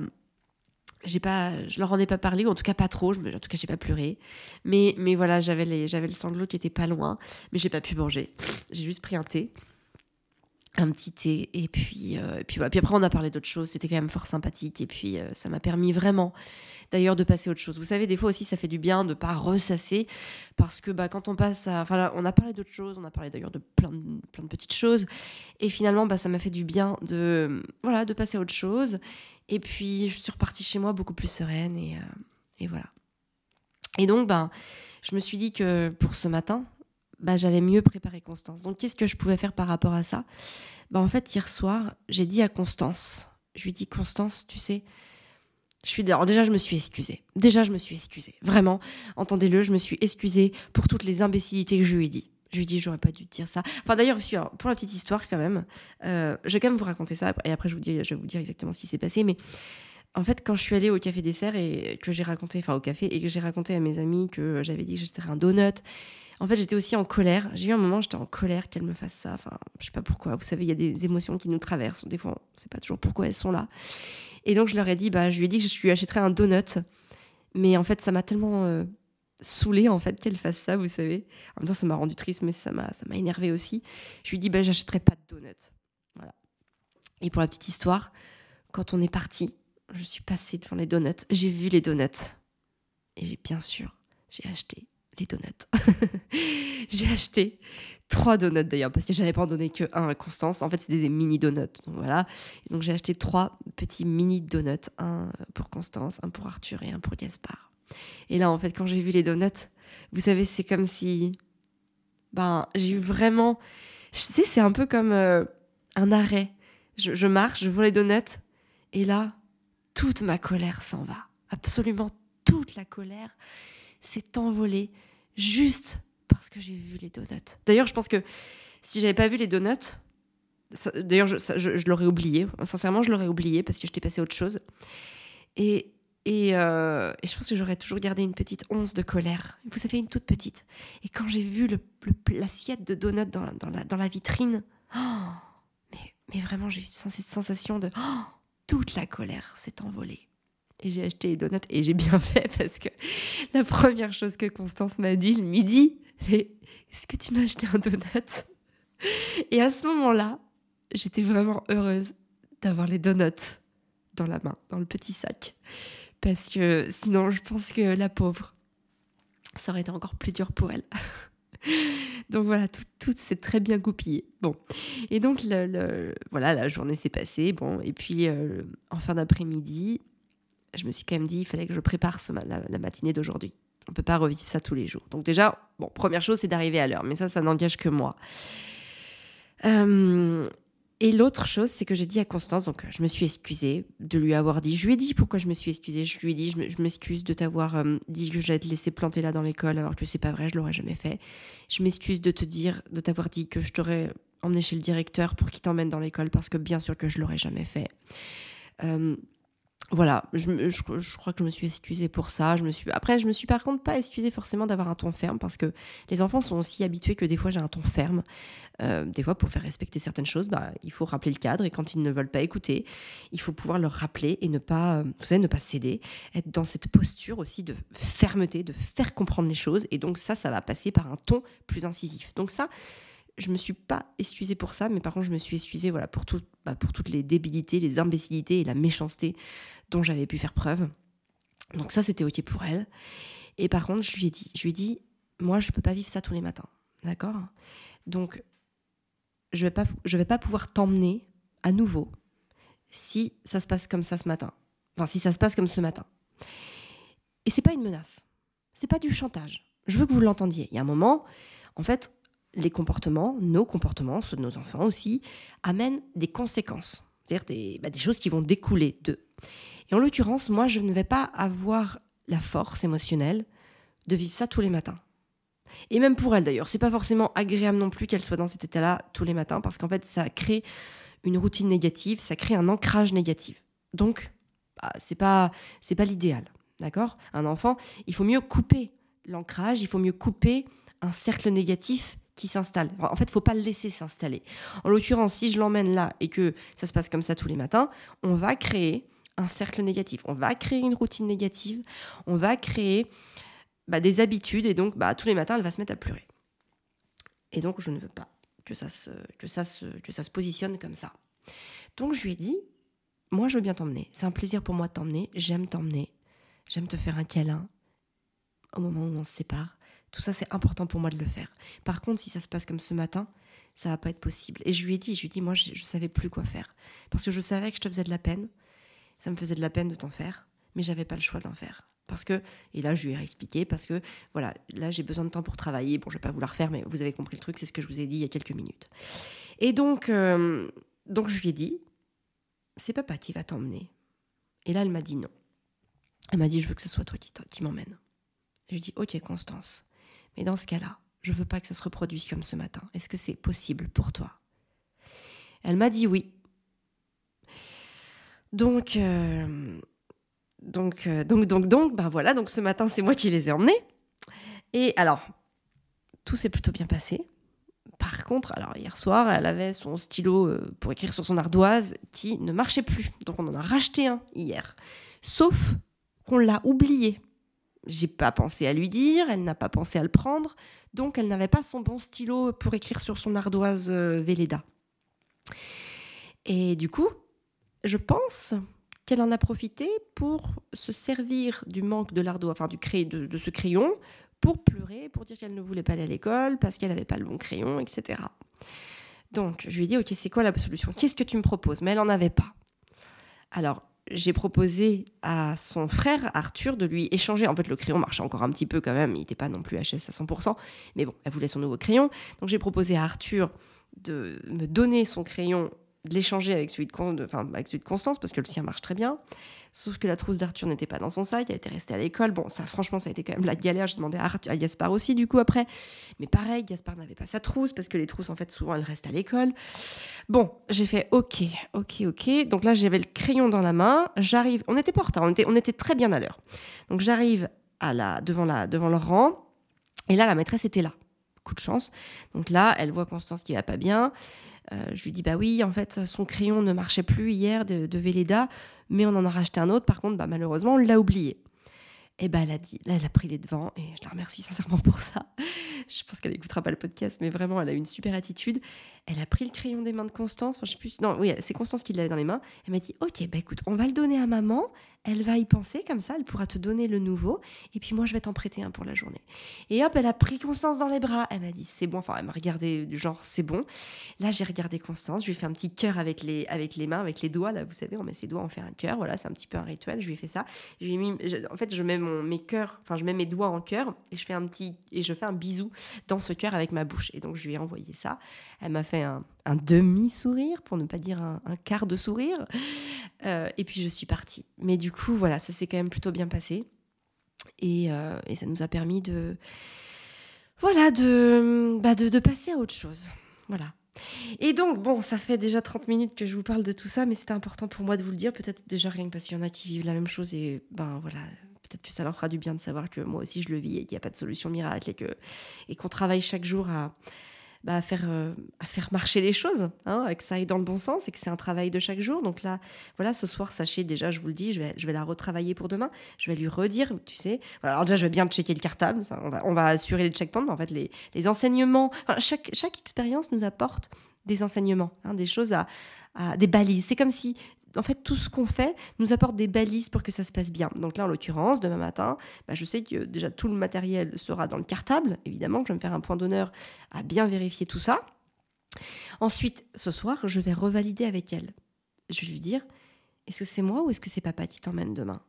J'ai pas, je leur en ai pas parlé, ou en tout cas pas trop. Je en tout cas, j'ai pas pleuré. Mais, mais voilà, j'avais j'avais le sanglot qui était pas loin, mais j'ai pas pu manger. J'ai juste pris un thé un petit thé et puis euh, et puis voilà. puis après on a parlé d'autres choses. C'était quand même fort sympathique et puis euh, ça m'a permis vraiment d'ailleurs de passer à autre chose. Vous savez des fois aussi ça fait du bien de pas ressasser parce que bah quand on passe à enfin on a parlé d'autres choses. On a parlé d'ailleurs de plein de plein de petites choses. Et finalement bah ça m'a fait du bien de voilà de passer à autre chose. Et puis je suis repartie chez moi beaucoup plus sereine et euh, et voilà. Et donc ben je me suis dit que pour ce matin bah, j'allais mieux préparer Constance. Donc qu'est-ce que je pouvais faire par rapport à ça? Bah, En fait, hier soir, j'ai dit à Constance, je lui dit, Constance, tu sais, je suis alors déjà je me suis excusée. Déjà je me suis excusée. Vraiment, entendez-le, je me suis excusée pour toutes les imbécilités que je lui ai dit. Je lui ai dit j'aurais pas dû dire ça. Enfin d'ailleurs pour la petite histoire quand même, euh, je vais quand même vous raconter ça et après je, vous dis, je vais vous dire exactement ce qui s'est passé. Mais en fait quand je suis allée au café dessert et que j'ai raconté, enfin au café et que j'ai raconté à mes amis que j'avais dit que j'étais un donut en fait, j'étais aussi en colère. J'ai eu un moment, j'étais en colère qu'elle me fasse ça. Enfin, je sais pas pourquoi. Vous savez, il y a des émotions qui nous traversent. Des fois, on sait pas toujours pourquoi elles sont là. Et donc, je leur ai dit, bah, je lui ai dit que je lui achèterais un donut. Mais en fait, ça m'a tellement euh, saoulée, en fait, qu'elle fasse ça, vous savez. En même temps, ça m'a rendu triste, mais ça m'a, ça m'a énervé aussi. Je lui ai dit, bah, j'achèterai pas de donut. Voilà. Et pour la petite histoire, quand on est parti, je suis passée devant les donuts. J'ai vu les donuts. Et j'ai bien sûr, j'ai acheté les donuts. [LAUGHS] j'ai acheté trois donuts d'ailleurs, parce que j'avais pas en donné que un à Constance. En fait, c'était des mini donuts. Donc voilà. donc j'ai acheté trois petits mini donuts. Un pour Constance, un pour Arthur et un pour Gaspard. Et là, en fait, quand j'ai vu les donuts, vous savez, c'est comme si. Ben, j'ai eu vraiment. Je sais, c'est un peu comme euh, un arrêt. Je, je marche, je vois les donuts, et là, toute ma colère s'en va. Absolument toute la colère s'est envolé juste parce que j'ai vu les donuts. D'ailleurs, je pense que si j'avais pas vu les donuts, d'ailleurs, je, l'aurais oublié. Sincèrement, je l'aurais oublié parce que j'étais passée à autre chose. Et, euh, et, je pense que j'aurais toujours gardé une petite once de colère. Vous savez, une toute petite. Et quand j'ai vu l'assiette de donuts dans, dans la vitrine, oh, mais, mais vraiment, j'ai eu cette sensation de oh, toute la colère s'est envolée et j'ai acheté les donuts et j'ai bien [LAUGHS] fait parce que la première chose que Constance m'a dit le midi, c'est Est-ce que tu m'as acheté un donut? Et à ce moment-là, j'étais vraiment heureuse d'avoir les donuts dans la main, dans le petit sac. Parce que sinon, je pense que la pauvre, ça aurait été encore plus dur pour elle. [LAUGHS] donc voilà, tout, tout s'est très bien goupillé. Bon, et donc le, voilà, la journée s'est passée. Bon, et puis euh, en fin d'après-midi, je me suis quand même dit, il fallait que je prépare la, matinée d'aujourd'hui. On ne peut pas revivre ça tous les jours. Donc déjà, bon, première chose, c'est d'arriver à l'heure. Mais ça, ça n'engage que moi. Euh, et l'autre chose, c'est que j'ai dit à Constance, donc je me suis excusée de lui avoir dit, je lui ai dit pourquoi je me suis excusée, je lui ai dit, je m'excuse de t'avoir euh, dit que j'allais te laisser planter là dans l'école alors que c'est pas vrai, je l'aurais jamais fait. Je m'excuse de te dire, de t'avoir dit que je t'aurais emmené chez le directeur pour qu'il t'emmène dans l'école parce que bien sûr que je l'aurais jamais fait. Euh, voilà, je, je, crois que je me suis excusée pour ça. Je me suis... Après, je me suis par contre pas excusée forcément d'avoir un ton ferme parce que les enfants sont aussi habitués que des fois j'ai un ton ferme. Euh, des fois, pour faire respecter certaines choses, bah, il faut rappeler le cadre et quand ils ne veulent pas écouter, il faut pouvoir leur rappeler et ne pas, euh, vous savez, ne pas céder, être dans cette posture aussi de fermeté, de faire comprendre les choses. Et donc ça, ça va passer par un ton plus incisif. Donc ça, je me suis pas excusée pour ça, mais par contre, je me suis excusée voilà, bah, pour toutes les débilités, les imbécilités et la méchanceté dont j'avais pu faire preuve. Donc ça, c'était OK pour elle. Et par contre, je lui ai dit, je lui ai dit, moi, je peux pas vivre ça tous les matins. D'accord? Donc, je vais pas, vais pas pouvoir t'emmener à nouveau si ça se passe comme ça ce matin. Enfin, si ça se passe comme ce matin. Et c'est pas une menace. C'est pas du chantage. Je veux que vous l'entendiez. Il y a un moment, en fait, les comportements, nos comportements, ceux de nos enfants aussi, amènent des conséquences. C'est-à-dire des, bah, des choses qui vont découler d'eux. Et en l'occurrence, moi, je ne vais pas avoir la force émotionnelle de vivre ça tous les matins. Et même pour elle d'ailleurs, c'est pas forcément agréable non plus qu'elle soit dans cet état-là tous les matins parce qu'en fait ça crée une routine négative, ça crée un ancrage négatif. Donc bah, c'est pas c'est pas l'idéal, d'accord? Un enfant, il faut mieux couper l'ancrage, il faut mieux couper un cercle négatif qui s'installe. En fait, il faut pas le laisser s'installer. En l'occurrence, si je l'emmène là et que ça se passe comme ça tous les matins, on va créer un cercle négatif. On va créer une routine négative. On va créer bah, des habitudes et donc bah, tous les matins, elle va se mettre à pleurer. Et donc, je ne veux pas que ça se, que ça se, que ça se positionne comme ça. Donc, je lui ai dit, moi, je veux bien t'emmener. C'est un plaisir pour moi de t'emmener. J'aime t'emmener. J'aime te faire un câlin au moment où on se sépare. Tout ça, c'est important pour moi de le faire. Par contre, si ça se passe comme ce matin, ça va pas être possible. Et je lui ai dit, je lui ai dit, moi, je, je savais plus quoi faire. Parce que je savais que je te faisais de la peine. Ça me faisait de la peine de t'en faire, mais j'avais pas le choix d'en faire. Parce que, et là je lui ai expliqué, parce que voilà, là j'ai besoin de temps pour travailler. Bon, je vais pas vous la refaire, mais vous avez compris le truc, c'est ce que je vous ai dit il y a quelques minutes. Et donc, euh, donc je lui ai dit, c'est papa qui va t'emmener. Et là, elle m'a dit non. Elle m'a dit, je veux que ce soit toi qui, qui m'emmène. Je lui ai dit, ok, Constance, mais dans ce cas-là, je veux pas que ça se reproduise comme ce matin. Est-ce que c'est possible pour toi? Elle m'a dit oui. Donc, euh, donc, euh, donc, donc, donc, ben voilà, donc ce matin, c'est moi qui les ai emmenés. Et alors, tout s'est plutôt bien passé. Par contre, alors hier soir, elle avait son stylo euh, pour écrire sur son ardoise qui ne marchait plus. Donc on en a racheté un hier. Sauf qu'on l'a oublié. J'ai pas pensé à lui dire, elle n'a pas pensé à le prendre, donc elle n'avait pas son bon stylo pour écrire sur son ardoise Véleda. Et du coup, je pense qu'elle en a profité pour se servir du manque de l'ardoise, enfin du cray, de, ce crayon, pour pleurer, pour dire qu'elle ne voulait pas aller à l'école parce qu'elle n'avait pas le bon crayon, etc. Donc je lui ai dit, ok, c'est quoi la solution? Qu'est-ce que tu me proposes Mais elle n'en avait pas. Alors j'ai proposé à son frère Arthur de lui échanger. En fait, le crayon marchait encore un petit peu quand même, il n'était pas non plus HS à 100%, mais bon, elle voulait son nouveau crayon. Donc j'ai proposé à Arthur de me donner son crayon de l'échanger avec celui de, avec celui de Constance parce que le sien marche très bien. Sauf que la trousse d'Arthur n'était pas dans son sac, elle était restée à l'école. Bon, ça, franchement, ça a été quand même la galère. J'ai demandé à, Arthur, à Gaspard aussi, du coup, après. Mais pareil, Gaspard n'avait pas sa trousse parce que les trousses, en fait, souvent, elles restent à l'école. Bon, j'ai fait OK, OK, OK. Donc là, j'avais le crayon dans la main. J'arrive, on était pas en retard, on était, on était très bien à l'heure. Donc j'arrive à la, devant, la, devant le rang. Et là, la maîtresse était là. Coup de chance. Donc là, elle voit Constance qui va pas bien. Euh, je lui dis bah oui, en fait, son crayon ne marchait plus hier de, de mais on en a racheté un autre. Par contre, bah, malheureusement, on l'a oublié. Et ben elle a dit, elle a pris les devants et je la remercie sincèrement pour ça. Je pense qu'elle n'écoutera pas le podcast, mais vraiment, elle a une super attitude. Elle a pris le crayon des mains de Constance. Enfin, je sais plus. Non, oui, c'est Constance qui l'avait dans les mains. Elle m'a dit, ok, bah écoute, on va le donner à maman elle va y penser comme ça, elle pourra te donner le nouveau, et puis moi je vais t'en prêter un pour la journée. Et hop, elle a pris Constance dans les bras, elle m'a dit c'est bon, enfin elle m'a regardé du genre c'est bon. Là j'ai regardé Constance, je lui ai fait un petit cœur avec les, avec les mains, avec les doigts, là vous savez, on met ses doigts, on fait un cœur, voilà, c'est un petit peu un rituel, je lui ai fait ça. Je lui ai mis, en fait je mets mon, mes cœurs, enfin je mets mes doigts en cœur, et je fais un petit, et je fais un bisou dans ce cœur avec ma bouche. Et donc je lui ai envoyé ça, elle m'a fait un, un demi-sourire, pour ne pas dire un, quart de sourire. Euh, et puis je suis partie. Mais du coup, voilà, ça s'est quand même plutôt bien passé. Et, euh, ça nous a permis de, voilà, de, bah de, passer à autre chose. Voilà. Et donc, bon, ça fait déjà 30 minutes que je vous parle de tout ça, mais c'était important pour moi de vous le dire. Peut-être déjà rien que parce qu'il y en a qui vivent la même chose et ben voilà, peut-être que ça leur fera du bien de savoir que moi aussi je le vis et qu'il n'y a pas de solution miracle et et qu'on travaille chaque jour à, bah, à, faire, euh, à faire marcher les choses, hein, que ça aille dans le bon sens et que c'est un travail de chaque jour. Donc là, voilà, ce soir, sachez déjà, je vous le dis, je vais, je vais la retravailler pour demain. Je vais lui redire, tu sais. Voilà, alors déjà, je vais bien checker le cartable. Ça, on, va, on va assurer les checkpoints. En fait, les, les enseignements, chaque, chaque expérience nous apporte des enseignements, hein, des choses à, à des balises. C'est comme si en fait, tout ce qu'on fait nous apporte des balises pour que ça se passe bien. Donc là, en l'occurrence, demain matin, bah, je sais que déjà tout le matériel sera dans le cartable. Évidemment, que je vais me faire un point d'honneur à bien vérifier tout ça. Ensuite, ce soir, je vais revalider avec elle. Je vais lui dire, est-ce que c'est moi ou est-ce que c'est papa qui t'emmène demain?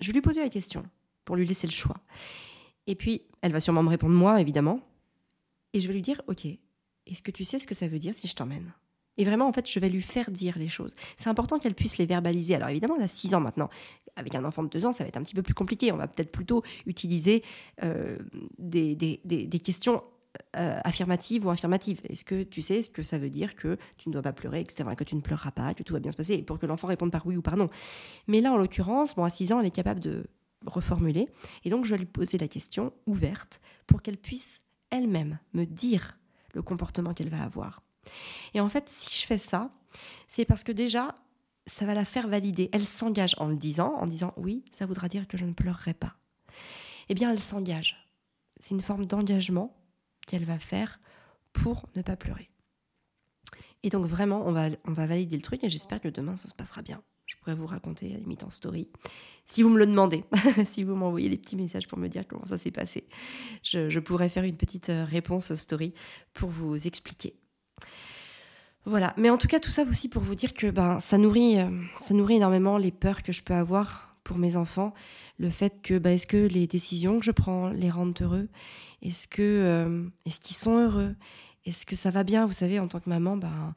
Je vais lui poser la question pour lui laisser le choix. Et puis, elle va sûrement me répondre moi, évidemment. Et je vais lui dire, ok, est-ce que tu sais ce que ça veut dire si je t'emmène? Et vraiment, en fait, je vais lui faire dire les choses. C'est important qu'elle puisse les verbaliser. Alors évidemment, elle a 6 ans maintenant. Avec un enfant de 2 ans, ça va être un petit peu plus compliqué. On va peut-être plutôt utiliser euh, des, questions euh, affirmatives ou affirmatives. Est-ce que tu sais ce que ça veut dire que tu ne dois pas pleurer, etc., que tu ne pleureras pas, que tout va bien se passer, pour que l'enfant réponde par oui ou par non. Mais là, en l'occurrence, bon, à 6 ans, elle est capable de reformuler. Et donc, je vais lui poser la question ouverte pour qu'elle puisse elle-même me dire le comportement qu'elle va avoir. Et en fait, si je fais ça, c'est parce que déjà, ça va la faire valider. Elle s'engage en le disant, en disant oui, ça voudra dire que je ne pleurerai pas. Eh bien, elle s'engage. C'est une forme d'engagement qu'elle va faire pour ne pas pleurer. Et donc vraiment, on va, on va valider le truc et j'espère que demain, ça se passera bien. Je pourrais vous raconter à la limite en story. Si vous me le demandez, [LAUGHS] si vous m'envoyez des petits messages pour me dire comment ça s'est passé, je, je pourrais faire une petite euh, réponse story pour vous expliquer. Voilà, mais en tout cas tout ça aussi pour vous dire que ben ça nourrit, euh, ça nourrit énormément les peurs que je peux avoir pour mes enfants, le fait que ben, est-ce que les décisions que je prends les rendent heureux, est-ce que euh, est-ce qu'ils sont heureux, est-ce que ça va bien, vous savez en tant que maman ben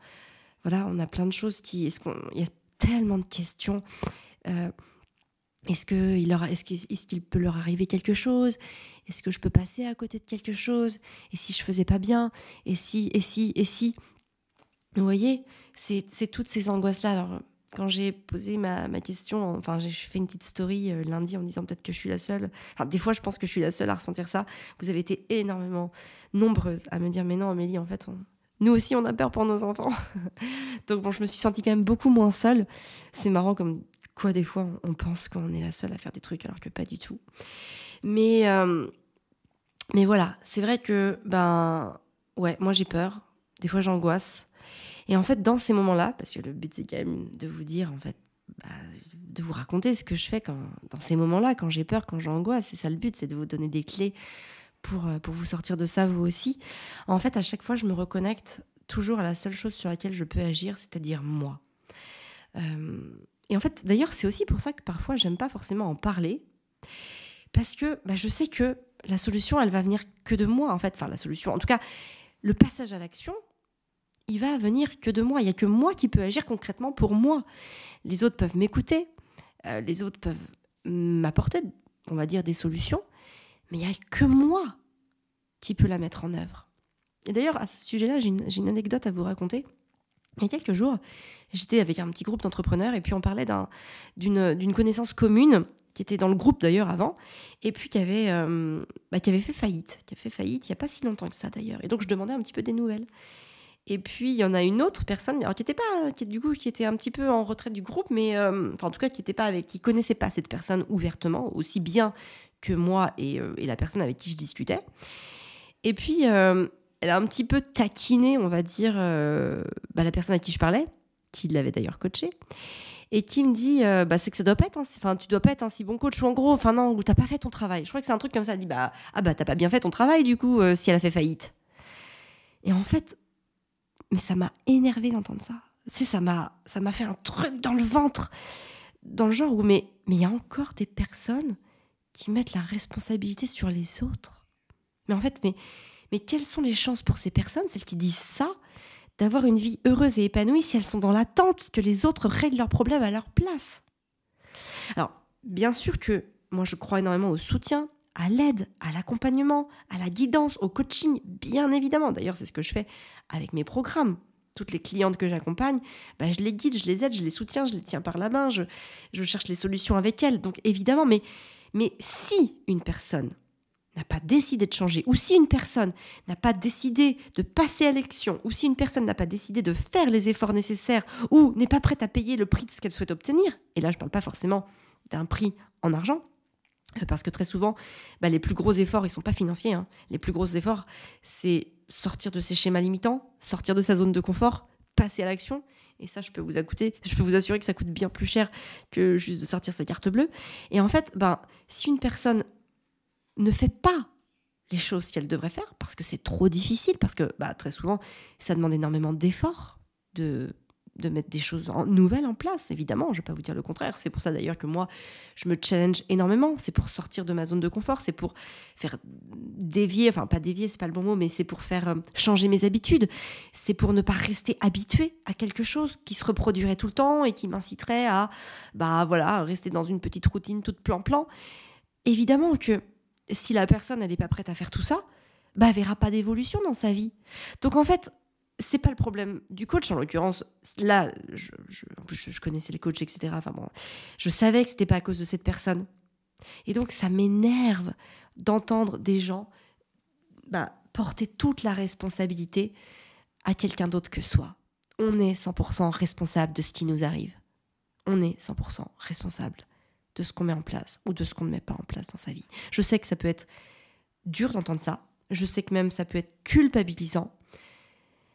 voilà on a plein de choses qui, il y a tellement de questions. Euh, est-ce qu'il est peut leur arriver quelque chose? Est-ce que je peux passer à côté de quelque chose? Et si je faisais pas bien? Et si Et si Et si? Vous voyez, c'est toutes ces angoisses-là. Alors, quand j'ai posé ma, question, enfin, j'ai fait une petite story euh, lundi en disant peut-être que je suis la seule. Enfin, des fois, je pense que je suis la seule à ressentir ça. Vous avez été énormément nombreuses à me dire Mais non, Amélie, en fait, nous aussi, on a peur pour nos enfants. [LAUGHS] Donc, bon, je me suis sentie quand même beaucoup moins seule. C'est marrant comme quoi des fois on pense qu'on est la seule à faire des trucs alors que pas du tout. Mais, euh, mais voilà, c'est vrai que, ben, ouais, moi j'ai peur, des fois j'angoisse. Et en fait, dans ces moments-là, parce que le but c'est quand même de vous dire, en fait, bah, de vous raconter ce que je fais quand, dans ces moments-là, quand j'ai peur, quand j'angoisse, c'est ça le but, c'est de vous donner des clés pour, euh, pour vous sortir de ça vous aussi. En fait, à chaque fois, je me reconnecte toujours à la seule chose sur laquelle je peux agir, c'est-à-dire moi. Euh, et en fait, d'ailleurs, c'est aussi pour ça que parfois, j'aime pas forcément en parler, parce que bah, je sais que la solution, elle va venir que de moi, en fait. Enfin, la solution, en tout cas, le passage à l'action, il va venir que de moi. Il n'y a que moi qui peux agir concrètement pour moi. Les autres peuvent m'écouter, euh, les autres peuvent m'apporter, on va dire, des solutions, mais il n'y a que moi qui peux la mettre en œuvre. Et d'ailleurs, à ce sujet-là, j'ai une, anecdote à vous raconter. Il y a quelques jours, j'étais avec un petit groupe d'entrepreneurs et puis on parlait d'une connaissance commune qui était dans le groupe d'ailleurs avant, et puis qui avait, euh, bah, qui avait fait faillite, qui a fait faillite il n'y a pas si longtemps que ça d'ailleurs. Et donc je demandais un petit peu des nouvelles. Et puis il y en a une autre personne, qui était pas, qui du coup qui était un petit peu en retraite du groupe, mais euh, enfin en tout cas qui était pas avec, qui connaissait pas cette personne ouvertement aussi bien que moi et, euh, et la personne avec qui je discutais. Et puis elle a un petit peu taquiné, on va dire, euh, bah, la personne à qui je parlais, qui l'avait d'ailleurs coaché, et qui me dit, euh, bah, c'est que ça doit pas être, enfin, tu dois pas être un si bon coach, ou en gros, enfin non, ou t'as pas fait ton travail. Je crois que c'est un truc comme ça. Elle dit, bah, ah bah t'as pas bien fait ton travail du coup, euh, si elle a fait faillite. Et en fait, mais ça m'a énervé d'entendre ça. C'est ça m'a, ça m'a fait un truc dans le ventre, dans le genre où, mais, mais il y a encore des personnes qui mettent la responsabilité sur les autres. Mais en fait, mais mais quelles sont les chances pour ces personnes, celles qui disent ça, d'avoir une vie heureuse et épanouie si elles sont dans l'attente que les autres règlent leurs problèmes à leur place? Alors, bien sûr que moi, je crois énormément au soutien, à l'aide, à l'accompagnement, à la guidance, au coaching, bien évidemment. D'ailleurs, c'est ce que je fais avec mes programmes. Toutes les clientes que j'accompagne, bah, je les guide, je les aide, je les soutiens, je les tiens par la main, je, cherche les solutions avec elles. Donc évidemment, mais, mais si une personne n'a pas décidé de changer, ou si une personne n'a pas décidé de passer à l'élection, ou si une personne n'a pas décidé de faire les efforts nécessaires, ou n'est pas prête à payer le prix de ce qu'elle souhaite obtenir, et là je ne parle pas forcément d'un prix en argent, parce que très souvent, bah, les plus gros efforts, ils sont pas financiers. Hein. Les plus gros efforts, c'est sortir de ses schémas limitants, sortir de sa zone de confort, passer à l'action. Et ça, je peux vous je peux vous assurer que ça coûte bien plus cher que juste de sortir sa carte bleue. Et en fait, ben, si une personne ne fait pas les choses qu'elle devrait faire parce que c'est trop difficile, parce que bah, très souvent, ça demande énormément d'efforts, de, de mettre des choses nouvelles en place, évidemment, je ne vais pas vous dire le contraire. C'est pour ça d'ailleurs que moi, je me challenge énormément. C'est pour sortir de ma zone de confort, c'est pour faire dévier, enfin pas dévier, c'est pas le bon mot, mais c'est pour faire euh, changer mes habitudes. C'est pour ne pas rester habitué à quelque chose qui se reproduirait tout le temps et qui m'inciterait à, bah voilà, rester dans une petite routine toute plan-plan. Évidemment que si la personne, n'est pas prête à faire tout ça, bah, verra pas d'évolution dans sa vie. Donc en fait, c'est pas le problème du coach en l'occurrence. Là, je, connaissais les coachs, etc. Enfin bon, je savais que c'était pas à cause de cette personne. Et donc, ça m'énerve d'entendre des gens bah, porter toute la responsabilité à quelqu'un d'autre que soi. On est 100% responsable de ce qui nous arrive. On est 100% responsable de ce qu'on met en place ou de ce qu'on ne met pas en place dans sa vie. Je sais que ça peut être dur d'entendre ça. Je sais que même ça peut être culpabilisant.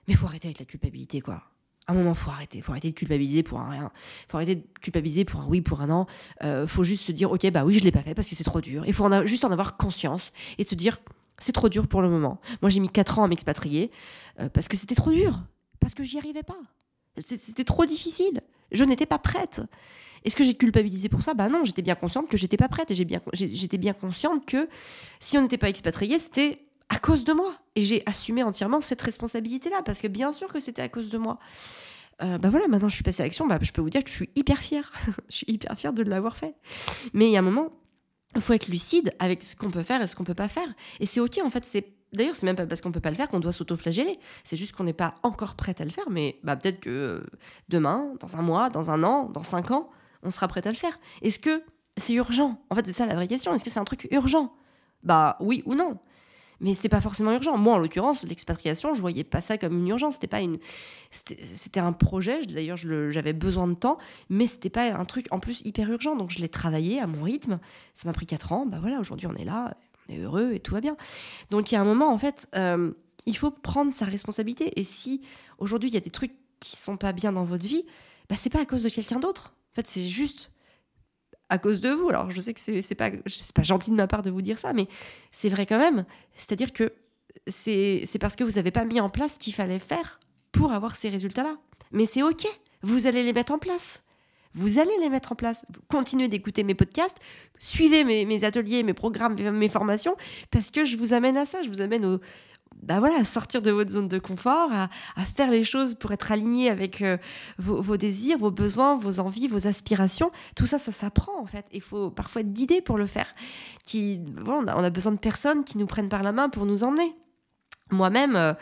Mais faut arrêter avec la culpabilité, quoi. À un moment, faut arrêter. Faut arrêter de culpabiliser pour un rien. Faut arrêter de culpabiliser pour un oui, pour un non. Euh, faut juste se dire, ok, bah oui, je l'ai pas fait parce que c'est trop dur. Il faut juste en avoir conscience et se dire, c'est trop dur pour le moment. Moi, j'ai mis 4 ans à m'expatrier euh, parce que c'était trop dur. Parce que j'y arrivais pas. C'était trop difficile. Je n'étais pas prête. Est-ce que j'ai culpabilisé pour ça? Bah non, j'étais bien consciente que j'étais pas prête et j'étais bien consciente que si on n'était pas expatrié, c'était à cause de moi. Et j'ai assumé entièrement cette responsabilité-là, parce que bien sûr que c'était à cause de moi. Euh, bah voilà, maintenant je suis passée à l'action, bah, je peux vous dire que je suis hyper fière. [LAUGHS] je suis hyper fière de l'avoir fait. Mais il y a un moment, il faut être lucide avec ce qu'on peut faire et ce qu'on peut pas faire. Et c'est ok, en fait, c'est D'ailleurs, c'est même pas parce qu'on peut pas le faire qu'on doit s'auto-flageller. C'est juste qu'on n'est pas encore prête à le faire, mais bah, peut-être que euh, demain, dans un mois, dans un an, dans cinq ans, on sera prête à le faire. Est-ce que c'est urgent? En fait, c'est ça la vraie question. Est-ce que c'est un truc urgent? Bah oui ou non mais c'est pas forcément urgent. Moi, en l'occurrence, l'expatriation, je voyais pas ça comme une urgence. C'était pas une, c'était un projet. D'ailleurs, j'avais besoin de temps, mais c'était pas un truc en plus hyper urgent. Donc, je l'ai travaillé à mon rythme. Ça m'a pris quatre ans. Bah voilà, aujourd'hui, on est là, on est heureux et tout va bien. Donc, il y a un moment, en fait, euh, il faut prendre sa responsabilité. Et si aujourd'hui il y a des trucs qui sont pas bien dans votre vie, bah c'est pas à cause de quelqu'un d'autre. En fait, c'est juste à cause de vous. Alors je sais que c'est pas, pas gentil de ma part de vous dire ça, mais c'est vrai quand même. C'est-à-dire que c'est parce que vous n'avez pas mis en place ce qu'il fallait faire pour avoir ces résultats-là. Mais c'est OK, vous allez les mettre en place. Vous allez les mettre en place. Continuez d'écouter mes podcasts, suivez mes, mes, ateliers, mes programmes, mes formations, parce que je vous amène à ça. Je vous amène au, bah voilà, à sortir de votre zone de confort, à, faire les choses pour être aligné avec euh, vos, désirs, vos besoins, vos envies, vos aspirations. Tout ça, ça s'apprend en fait. Il faut parfois être guidé pour le faire. Qui, on, a, besoin de personnes qui nous prennent par la main pour nous emmener. Moi-même, euh,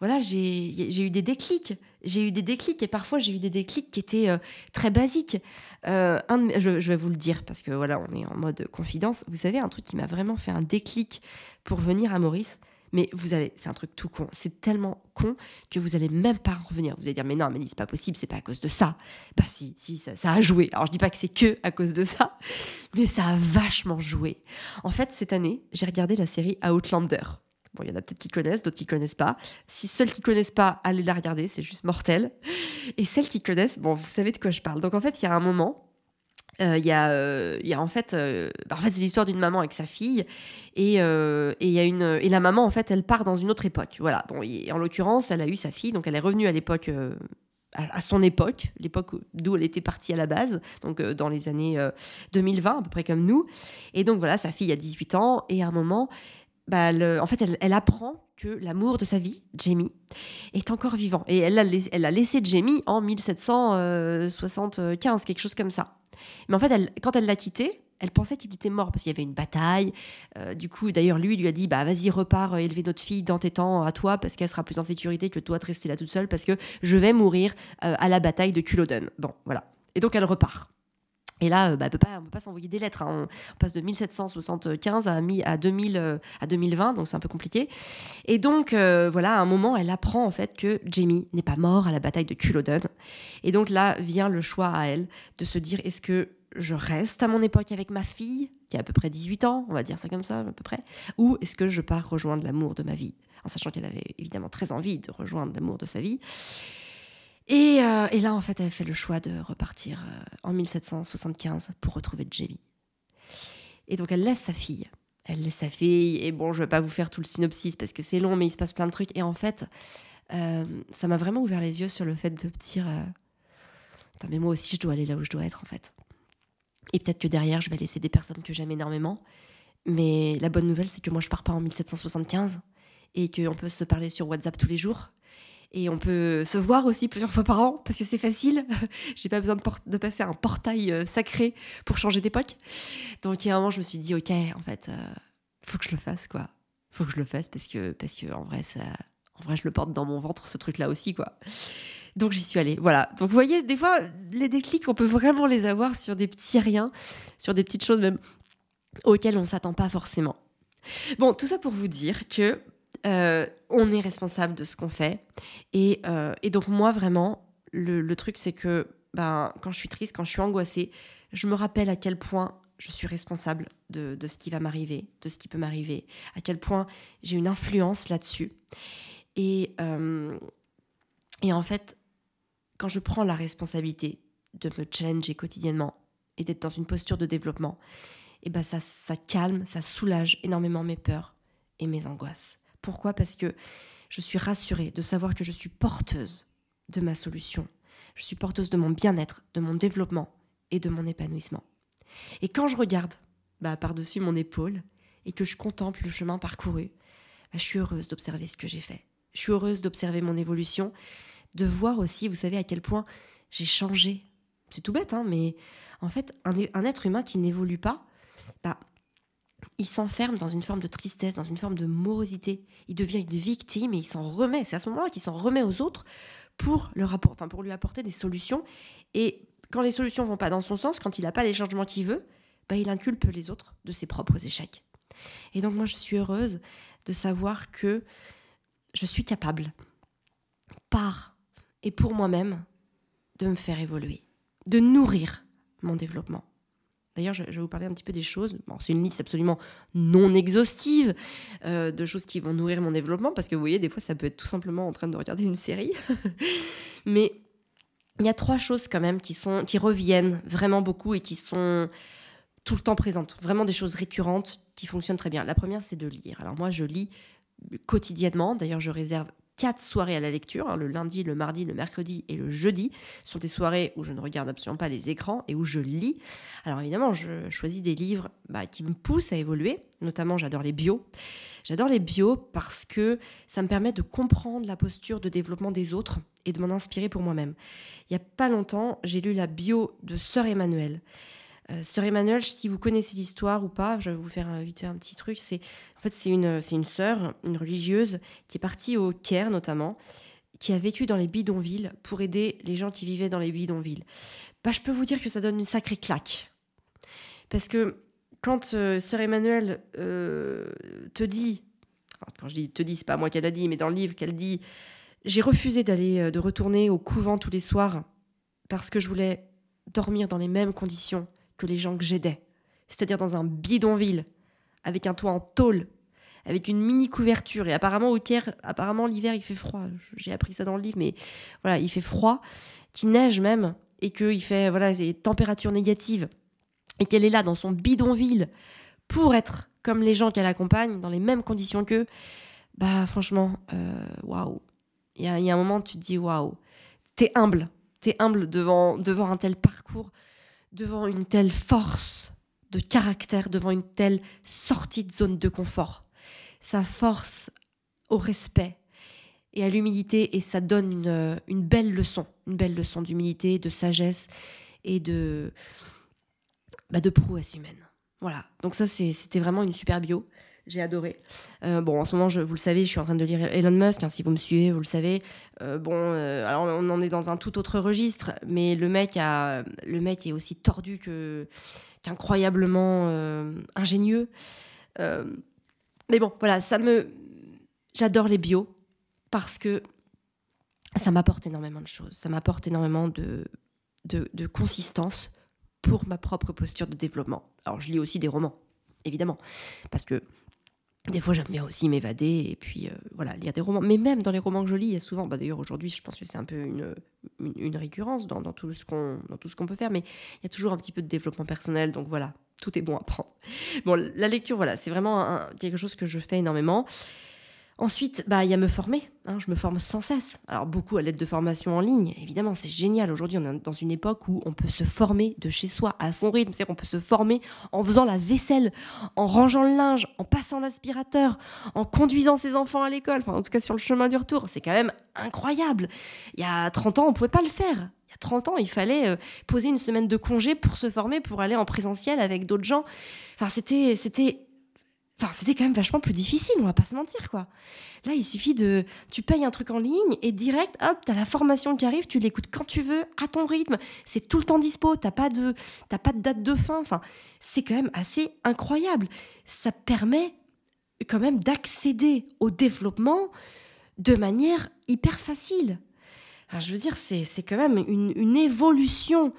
voilà, j'ai eu des déclics. J'ai eu des déclics et parfois j'ai eu des déclics qui étaient euh, très basiques. un je, je, vais vous le dire parce que voilà, on est en mode confidence. Vous savez, un truc qui m'a vraiment fait un déclic pour venir à Maurice, mais vous allez, c'est un truc tout con. C'est tellement con que vous allez même pas en revenir. Vous allez dire, mais non, mais c'est pas possible, c'est pas à cause de ça. Bah si, si, ça, ça a joué. Alors je dis pas que c'est que à cause de ça, mais ça a vachement joué. En fait, cette année, j'ai regardé la série Outlander. Bon, il y en a peut-être qui connaissent, d'autres qui connaissent pas. Si celles qui connaissent pas, allez la regarder, c'est juste mortel. Et celles qui connaissent, bon, vous savez de quoi je parle. Donc en fait, il y a un moment, euh, il y, euh, y, a en fait, euh, bah, en fait c'est l'histoire d'une maman avec sa fille et, et, y a une, et la maman en fait elle part dans une autre époque. Voilà, bon, en l'occurrence elle a eu sa fille donc elle est revenue à l'époque à, son époque, l'époque d'où elle était partie à la base, donc dans les années 2020 à peu près comme nous. Et donc voilà, sa fille a 18 ans et à un moment, bah, en fait elle, elle apprend que l'amour de sa vie, Jamie, est encore vivant. Et elle a, elle a laissé Jamie en 1775, quelque chose comme ça. Mais en fait, elle, quand elle l'a quitté, elle pensait qu'il était mort parce qu'il y avait une bataille. Euh, du coup, d'ailleurs, lui, il lui a dit bah vas-y, repars euh, élever notre fille dans tes temps à toi parce qu'elle sera plus en sécurité que toi de rester là toute seule parce que je vais mourir euh, à la bataille de Culloden. Bon, voilà. Et donc elle repart. Et là, bah, on ne peut pas s'envoyer des lettres. Hein. On, passe de 1775 à, à, 2000, à 2020, donc c'est un peu compliqué. Et donc, voilà, à un moment, elle apprend en fait que Jamie n'est pas mort à la bataille de Culloden. Et donc là vient le choix à elle de se dire est-ce que je reste à mon époque avec ma fille, qui a à peu près 18 ans, on va dire ça comme ça, à peu près, ou est-ce que je pars rejoindre l'amour de ma vie, en sachant qu'elle avait évidemment très envie de rejoindre l'amour de sa vie. Et, euh, là, en fait, elle fait le choix de repartir euh, en 1775 pour retrouver Jamie. Et donc, elle laisse sa fille. Elle laisse sa fille, et bon, je ne vais pas vous faire tout le synopsis parce que c'est long, mais il se passe plein de trucs. Et en fait, euh, ça m'a vraiment ouvert les yeux sur le fait de dire mais moi aussi, je dois aller là où je dois être, en fait. Et peut-être que derrière, je vais laisser des personnes que j'aime énormément. Mais la bonne nouvelle, c'est que moi, je pars pas en 1775 et qu'on peut se parler sur WhatsApp tous les jours. Et on peut se voir aussi plusieurs fois par an parce que c'est facile. [LAUGHS] J'ai pas besoin de, de, passer un portail euh, sacré pour changer d'époque. Donc, il y a un moment, je me suis dit, ok, en fait, euh, faut que je le fasse, quoi. Faut que je le fasse parce que, parce que en vrai, ça, en vrai, je le porte dans mon ventre, ce truc-là aussi, quoi. Donc j'y suis allée. Voilà. Donc vous voyez, des fois, les déclics, on peut vraiment les avoir sur des petits riens, sur des petites choses même auxquelles on ne s'attend pas forcément. Bon, tout ça pour vous dire que euh, on est responsable de ce qu'on fait. Et, euh, donc moi, vraiment, le, truc, c'est que ben, quand je suis triste, quand je suis angoissée, je me rappelle à quel point je suis responsable de, ce qui va m'arriver, de ce qui peut m'arriver, à quel point j'ai une influence là-dessus. Et, euh, et en fait, quand je prends la responsabilité de me challenger quotidiennement et d'être dans une posture de développement, eh ben ça calme, ça soulage énormément mes peurs et mes angoisses. Pourquoi? Parce que je suis rassurée de savoir que je suis porteuse de ma solution. Je suis porteuse de mon bien-être, de mon développement et de mon épanouissement. Et quand je regarde bah, par-dessus mon épaule et que je contemple le chemin parcouru, bah, je suis heureuse d'observer ce que j'ai fait. Je suis heureuse d'observer mon évolution de voir aussi, vous savez, à quel point j'ai changé. C'est tout bête, hein, mais en fait, un, être humain qui n'évolue pas, il s'enferme dans une forme de tristesse, dans une forme de morosité. Il devient une victime et il s'en remet. C'est à ce moment-là qu'il s'en remet aux autres pour, leur enfin, pour lui apporter des solutions. Et quand les solutions vont pas dans son sens, quand il n'a pas les changements qu'il veut, bah, il inculpe les autres de ses propres échecs. Et donc moi, je suis heureuse de savoir que je suis capable, par et pour moi-même de me faire évoluer, de nourrir mon développement. D'ailleurs, je, vais vous parler un petit peu des choses. C'est une liste absolument non exhaustive euh, de choses qui vont nourrir mon développement, parce que vous voyez, des fois, ça peut être tout simplement en train de regarder une série. [LAUGHS] Mais il y a trois choses quand même qui, sont, qui reviennent vraiment beaucoup et qui sont tout le temps présentes. Vraiment des choses récurrentes qui fonctionnent très bien. La première, c'est de lire. Alors moi, je lis quotidiennement. D'ailleurs, je réserve quatre soirées à la lecture, hein, le lundi, le mardi, le mercredi et le jeudi. Ce sont des soirées où je ne regarde absolument pas les écrans et où je lis. Alors évidemment, je choisis des livres bah, qui me poussent à évoluer. Notamment, j'adore les bios. J'adore les bios parce que ça me permet de comprendre la posture de développement des autres et de m'en inspirer pour moi-même. Il n'y a pas longtemps, j'ai lu la bio de Sœur Emmanuel. Euh, sœur Emmanuel, si vous connaissez l'histoire ou pas, je vais vous faire vite fait un petit truc. C'est en fait c'est une c'est une sœur, une religieuse qui est partie au Caire notamment, qui a vécu dans les bidonvilles pour aider les gens qui vivaient dans les bidonvilles. Bah, je peux vous dire que ça donne une sacrée claque, parce que quand euh, sœur Emmanuel euh, te dit, quand je dis te dis, c'est pas moi qu'elle a dit, mais dans le livre qu'elle dit, j'ai refusé d'aller de retourner au couvent tous les soirs parce que je voulais dormir dans les mêmes conditions que les gens que j'aidais. C'est-à-dire dans un bidonville, avec un toit en tôle, avec une mini couverture. Et apparemment, au Caire, apparemment, l'hiver, il fait froid. J'ai appris ça dans le livre, mais voilà, il fait froid, qu'il neige même, et qu'il fait voilà, des températures négatives. Et qu'elle est là dans son bidonville pour être comme les gens qu'elle accompagne, dans les mêmes conditions qu'eux. Bah, franchement, euh, waouh. Il y, a, un moment, tu te dis waouh. T'es humble. T'es humble devant, devant un tel parcours devant une telle force de caractère, devant une telle sortie de zone de confort. Ça force au respect et à l'humilité et ça donne une, belle leçon, une belle leçon d'humilité, de sagesse et de, bah de prouesse humaine. Voilà, donc ça c'était vraiment une super bio j'ai adoré. Euh, bon, en ce moment, je, vous le savez, je suis en train de lire Elon Musk. Hein, si vous me suivez, vous le savez. Euh, bon, euh, alors on en est dans un tout autre registre, mais le mec a, le mec est aussi tordu que qu'incroyablement ingénieux. mais bon, voilà, ça me, j'adore les bios parce que ça m'apporte énormément de choses. Ça m'apporte énormément de, de, de consistance pour ma propre posture de développement. Alors, je lis aussi des romans, évidemment, parce que des fois, j'aime bien aussi m'évader et puis euh, voilà, lire des romans. Mais même dans les romans que je lis, il y a souvent, bah, d'ailleurs aujourd'hui, je pense que c'est un peu une, une, récurrence dans, tout ce qu'on, dans tout ce qu'on peut faire, mais il y a toujours un petit peu de développement personnel, donc voilà, tout est bon à prendre. Bon, la lecture, voilà, c'est vraiment quelque chose que je fais énormément. Ensuite, bah, il y a me former. Hein, je me forme sans cesse. Alors, beaucoup à l'aide de formation en ligne. Évidemment, c'est génial. Aujourd'hui, on est dans une époque où on peut se former de chez soi à son rythme. C'est-à-dire qu'on peut se former en faisant la vaisselle, en rangeant le linge, en passant l'aspirateur, en conduisant ses enfants à l'école. Enfin, en tout cas, sur le chemin du retour. C'est quand même incroyable. Il y a 30 ans, on ne pouvait pas le faire. Il y a 30 ans, il fallait euh, poser une semaine de congé pour se former, pour aller en présentiel avec d'autres gens. Enfin, c'était, c'était Enfin, c'était quand même vachement plus difficile, on va pas se mentir, quoi. Là, il suffit de. Tu payes un truc en ligne et direct, hop, t'as la formation qui arrive, tu l'écoutes quand tu veux, à ton rythme. C'est tout le temps dispo, t'as pas de, pas de date de fin. Enfin, c'est quand même assez incroyable. Ça permet quand même d'accéder au développement de manière hyper facile. je veux dire, c'est quand même une, une évolution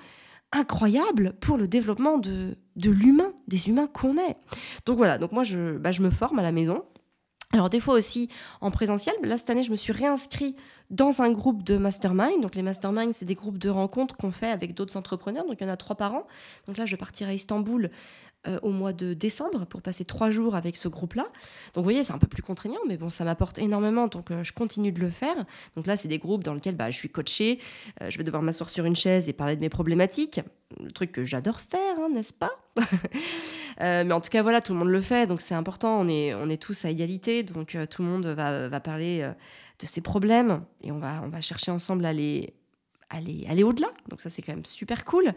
incroyable pour le développement de, de l'humain, des humains qu'on est. Donc voilà, donc moi je, bah, je me forme à la maison. Alors des fois aussi en présentiel, là cette année je me suis réinscrit dans un groupe de mastermind. Donc les masterminds, c'est des groupes de rencontres qu'on fait avec d'autres entrepreneurs. Donc il y en a trois par an. Donc là je partirai à Istanbul euh, au mois de décembre pour passer trois jours avec ce groupe-là. Donc vous voyez, c'est un peu plus contraignant, mais bon, ça m'apporte énormément, donc euh, je continue de le faire. Donc là, c'est des groupes dans lesquels bah, je suis coachée, euh, je vais devoir m'asseoir sur une chaise et parler de mes problématiques, le truc que j'adore faire, hein, n'est-ce pas? [LAUGHS] Mais en tout cas, voilà, tout le monde le fait, donc c'est important, on est, on est tous à égalité, donc tout le monde va, va parler de ses problèmes et on va, on va chercher ensemble à aller, aller, aller au-delà. Donc ça, c'est quand même super cool.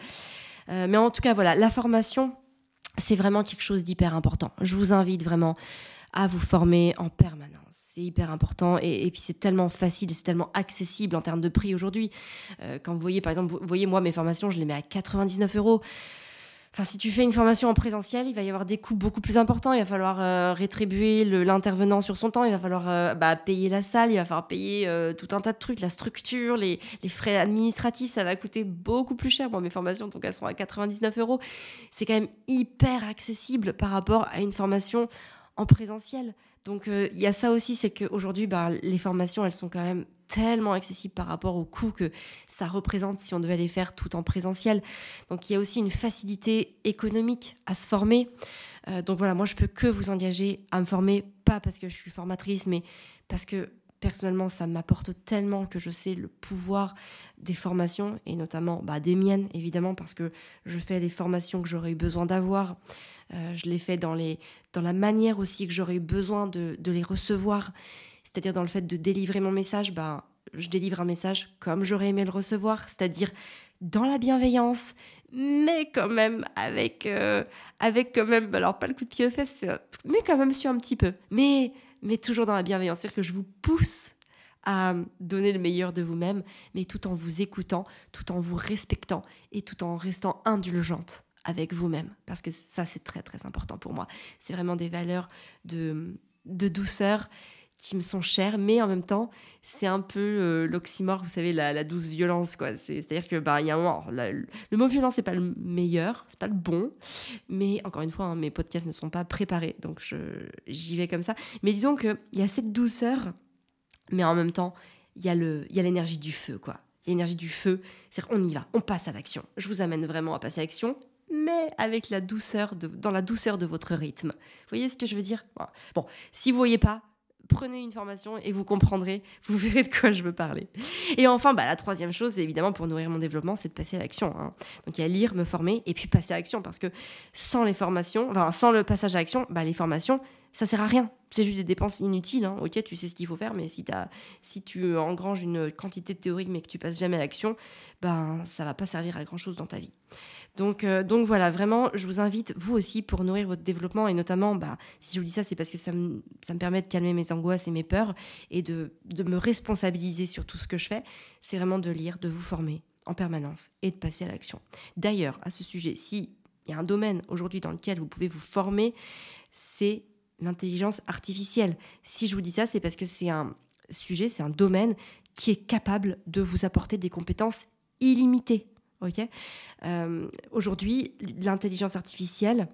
mais en tout cas, voilà, la formation, c'est vraiment quelque chose d'hyper important. Je vous invite vraiment à vous former en permanence. C'est hyper important et, puis c'est tellement facile, c'est tellement accessible en termes de prix aujourd'hui. Euh, quand vous voyez, par exemple, vous voyez moi mes formations, je les mets à 99 euros. Enfin, si tu fais une formation en présentiel, il va y avoir des coûts beaucoup plus importants. Il va falloir euh, rétribuer l'intervenant sur son temps. Il va falloir euh, bah, payer la salle. Il va falloir payer euh, tout un tas de trucs, la structure, les, frais administratifs. Ça va coûter beaucoup plus cher. Moi, mes formations, donc elles sont à 99 euros. C'est quand même hyper accessible par rapport à une formation en présentiel. Donc il y a ça aussi, c'est qu'aujourd'hui, bah, les formations, elles sont quand même tellement accessible par rapport au coût que ça représente si on devait les faire tout en présentiel. Donc il y a aussi une facilité économique à se former. Euh, donc voilà, moi je peux que vous engager à me former, pas parce que je suis formatrice, mais parce que personnellement ça m'apporte tellement que je sais le pouvoir des formations et notamment bah, des miennes évidemment parce que je fais les formations que j'aurais eu besoin d'avoir. Euh, je les fais dans, les, dans la manière aussi que j'aurais eu besoin de, les recevoir. C'est-à-dire dans le fait de délivrer mon message, ben, je délivre un message comme j'aurais aimé le recevoir, c'est-à-dire dans la bienveillance, mais quand même avec, euh, avec quand même, alors pas le coup de pied aux fesses, mais quand même sur un petit peu, mais, mais toujours dans la bienveillance, c'est-à-dire que je vous pousse à donner le meilleur de vous-même, mais tout en vous écoutant, tout en vous respectant et tout en restant indulgente avec vous-même, parce que ça c'est très très important pour moi. C'est vraiment des valeurs de, de douceur qui me sont chères, mais en même temps, c'est un peu euh, l'oxymore, vous savez, la, douce violence, quoi. C'est-à-dire que, bah, il y a moment, le mot violence, c'est pas le meilleur, c'est pas le bon, mais encore une fois, hein, mes podcasts ne sont pas préparés, donc j'y vais comme ça. Mais disons qu'il y a cette douceur, mais en même temps, il y a l'énergie du feu, quoi. Il y a l'énergie du feu, c'est-à-dire on y va, on passe à l'action. Je vous amène vraiment à passer à l'action, mais avec la douceur, de, dans la douceur de votre rythme. Vous voyez ce que je veux dire? Bon, si vous voyez pas, prenez une formation et vous comprendrez, vous verrez de quoi je veux parler. Et enfin, bah, la troisième chose, évidemment, pour nourrir mon développement, c'est de passer à l'action. Hein. Donc il y a lire, me former et puis passer à l'action parce que sans les formations, enfin sans le passage à l'action, bah, les formations, ça sert à rien. C'est juste des dépenses inutiles. Hein. Ok, tu sais ce qu'il faut faire, mais si, si tu engranges une quantité de théorie mais que tu passes jamais à l'action, ben ça va pas servir à grand chose dans ta vie. Donc, euh, donc voilà, vraiment, je vous invite, vous aussi, pour nourrir votre développement, et notamment, bah, si je vous dis ça, c'est parce que ça me, permet de calmer mes angoisses et mes peurs, et de, de me responsabiliser sur tout ce que je fais, c'est vraiment de lire, de vous former en permanence et de passer à l'action. D'ailleurs, à ce sujet, s'il y a un domaine aujourd'hui dans lequel vous pouvez vous former, c'est l'intelligence artificielle. Si je vous dis ça, c'est parce que c'est un sujet, c'est un domaine qui est capable de vous apporter des compétences illimitées. Euh, Aujourd'hui, l'intelligence artificielle,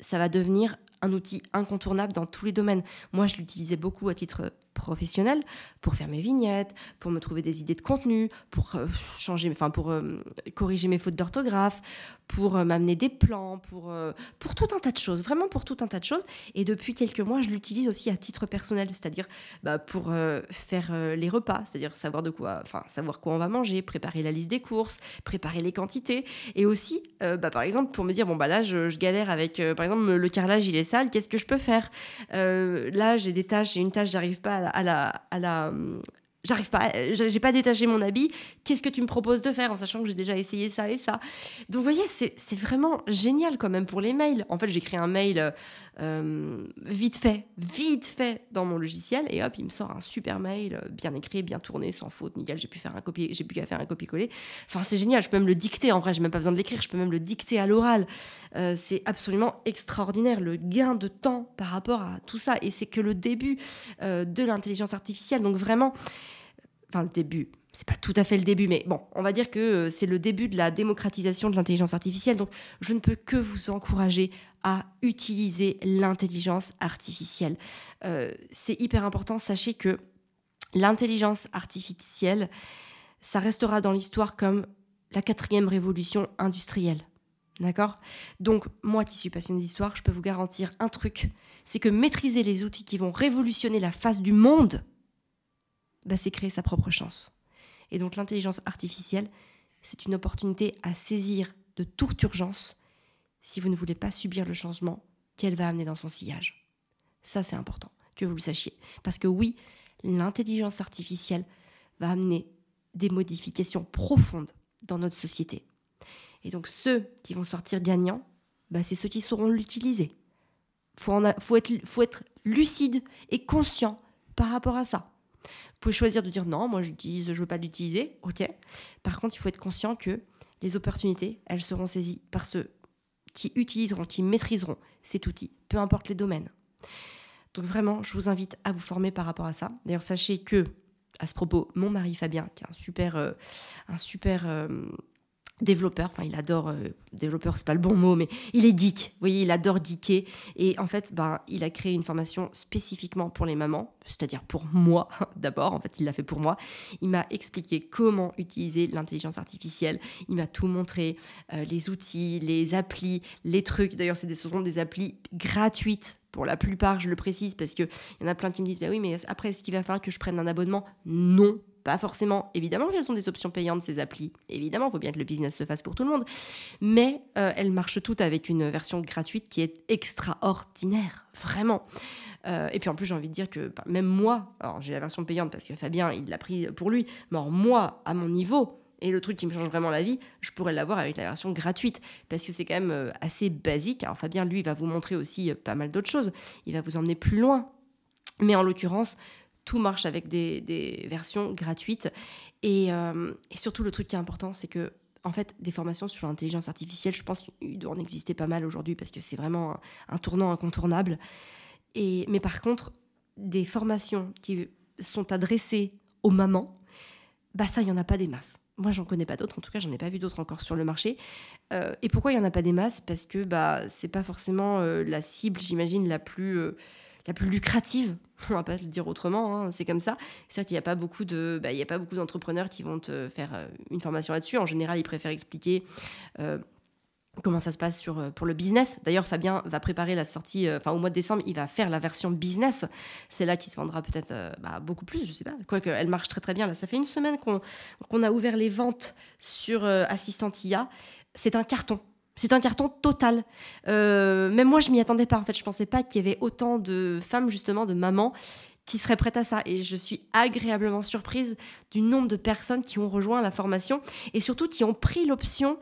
ça va devenir un outil incontournable dans tous les domaines. Moi, je l'utilisais beaucoup à titre professionnelle pour faire mes vignettes, pour me trouver des idées de contenu, pour euh, changer, enfin pour euh, corriger mes fautes d'orthographe, pour euh, m'amener des plans, pour, pour tout un tas de choses, vraiment pour tout un tas de choses. Et depuis quelques mois, je l'utilise aussi à titre personnel, c'est-à-dire bah, pour faire les repas, c'est-à-dire savoir de quoi, enfin savoir quoi on va manger, préparer la liste des courses, préparer les quantités, et aussi, bah, par exemple, pour me dire bon bah là je, galère avec, par exemple le carrelage il est sale, qu'est-ce que je peux faire? Là j'ai des tâches, j'ai une tâche, j'arrive pas à la, à la euh, j'arrive pas, j'ai pas détaché mon habit, qu'est-ce que tu me proposes de faire en sachant que j'ai déjà essayé ça et ça? Donc vous voyez, c'est vraiment génial quand même pour les mails. En fait, j'écris un mail euh, vite fait, vite fait dans mon logiciel et hop, il me sort un super mail bien écrit, bien tourné, sans faute, nickel, j'ai pu faire un copier, j'ai pu faire un copier-coller. Enfin, c'est génial, je peux même le dicter en vrai, j'ai même pas besoin de l'écrire, je peux même le dicter à l'oral. Euh, c'est absolument extraordinaire le gain de temps par rapport à tout ça et c'est que le début de l'intelligence artificielle. Donc vraiment, enfin le début, c'est pas tout à fait le début, mais bon, on va dire que euh, c'est le début de la démocratisation de l'intelligence artificielle. Donc, je ne peux que vous encourager à utiliser l'intelligence artificielle. Euh, c'est hyper important. Sachez que l'intelligence artificielle, ça restera dans l'histoire comme la quatrième révolution industrielle. D'accord? Donc, moi qui suis passionnée d'histoire, je peux vous garantir un truc c'est que maîtriser les outils qui vont révolutionner la face du monde, bah, c'est créer sa propre chance. Et donc l'intelligence artificielle, c'est une opportunité à saisir de toute urgence si vous ne voulez pas subir le changement qu'elle va amener dans son sillage. Ça, c'est important que vous le sachiez. Parce que oui, l'intelligence artificielle va amener des modifications profondes dans notre société. Et donc ceux qui vont sortir gagnants, bah, c'est ceux qui sauront l'utiliser. Il faut, être, faut être lucide et conscient par rapport à ça. Vous pouvez choisir de dire non, moi j'utilise, je veux pas l'utiliser, ok. Par contre, il faut être conscient que les opportunités, elles seront saisies par ceux qui utiliseront, qui maîtriseront cet outil, peu importe les domaines. Donc vraiment, je vous invite à vous former par rapport à ça. D'ailleurs, sachez que, à ce propos, mon mari Fabien, qui est un super, euh, un super euh, développeur, enfin il adore, euh, développeur c'est pas le bon mot, mais il est geek, vous voyez, il adore geeker, et en fait, ben, il a créé une formation spécifiquement pour les mamans, c'est-à-dire pour moi [LAUGHS] d'abord, en fait il l'a fait pour moi, il m'a expliqué comment utiliser l'intelligence artificielle, il m'a tout montré, euh, les outils, les applis, les trucs, d'ailleurs ce sont des applis gratuites. Pour la plupart, je le précise, parce qu'il y en a plein qui me disent, bah oui, mais après, est-ce qu'il va falloir que je prenne un abonnement? Non, pas forcément. Évidemment qu'elles sont des options payantes, ces applis. Évidemment, il faut bien que le business se fasse pour tout le monde. Mais euh, elles marchent toutes avec une version gratuite qui est extraordinaire, vraiment. Euh, et puis en plus, j'ai envie de dire que bah, même moi, alors j'ai la version payante parce que Fabien, il l'a pris pour lui, mais moi, à mon niveau, et le truc qui me change vraiment la vie, je pourrais l'avoir avec la version gratuite parce que c'est quand même euh, assez basique. Alors Fabien, lui, va vous montrer aussi pas mal d'autres choses. Il va vous emmener plus loin. Mais en l'occurrence, tout marche avec des, versions gratuites. Euh, et, surtout, le truc qui est important, c'est que en fait, des formations sur l'intelligence artificielle, je pense qu'il doit en exister pas mal aujourd'hui parce que c'est vraiment un, tournant incontournable. Et, mais par contre, des formations qui sont adressées aux mamans, bah ça, il n'y en a pas des masses. Moi, j'en connais pas d'autres. En tout cas, j'en ai pas vu d'autres encore sur le marché. Euh, et pourquoi il y en a pas des masses? Parce que bah c'est pas forcément euh, la cible, j'imagine, la plus la plus lucrative. [LAUGHS] On va pas le dire autrement, hein, c'est comme ça. C'est-à-dire qu'il n'y a pas beaucoup de, bah, il y a pas beaucoup d'entrepreneurs qui vont te faire euh, une formation là-dessus. En général, ils préfèrent expliquer. Euh, comment ça se passe sur, euh, pour le business. D'ailleurs, Fabien va préparer la sortie, enfin au mois de décembre, il va faire la version business. C'est là qui se vendra peut-être bah, beaucoup plus, je sais pas. Quoique, elle marche très très bien. Là, ça fait une semaine qu'on a ouvert les ventes sur Assistant IA. C'est un carton. C'est un carton total. Euh, même moi, je m'y attendais pas. En fait, je pensais pas qu'il y avait autant de femmes, justement, de mamans qui seraient prêtes à ça. Et je suis agréablement surprise du nombre de personnes qui ont rejoint la formation et surtout qui ont pris l'option.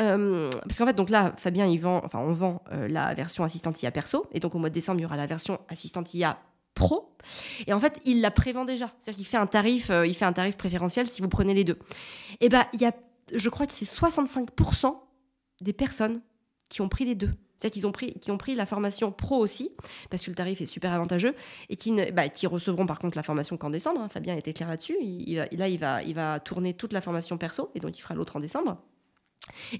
Euh, parce qu'en fait, donc là, Fabien, il vend, enfin, on vend euh, la version assistante IA perso. Et donc, au mois de décembre, il y aura la version assistante IA pro. Et en fait, il la prévend déjà. C'est-à-dire qu'il fait un tarif, il fait un tarif préférentiel si vous prenez les deux. Et ben, il y a, je crois que c'est 65% des personnes qui ont pris les deux. C'est-à-dire qu'ils ont pris, ont pris la formation pro aussi, parce que le tarif est super avantageux, et qui, bah, qui recevront par contre la formation qu'en décembre. Hein. Fabien était clair là-dessus. Il, là, il va, il va tourner toute la formation perso, et donc il fera l'autre en décembre.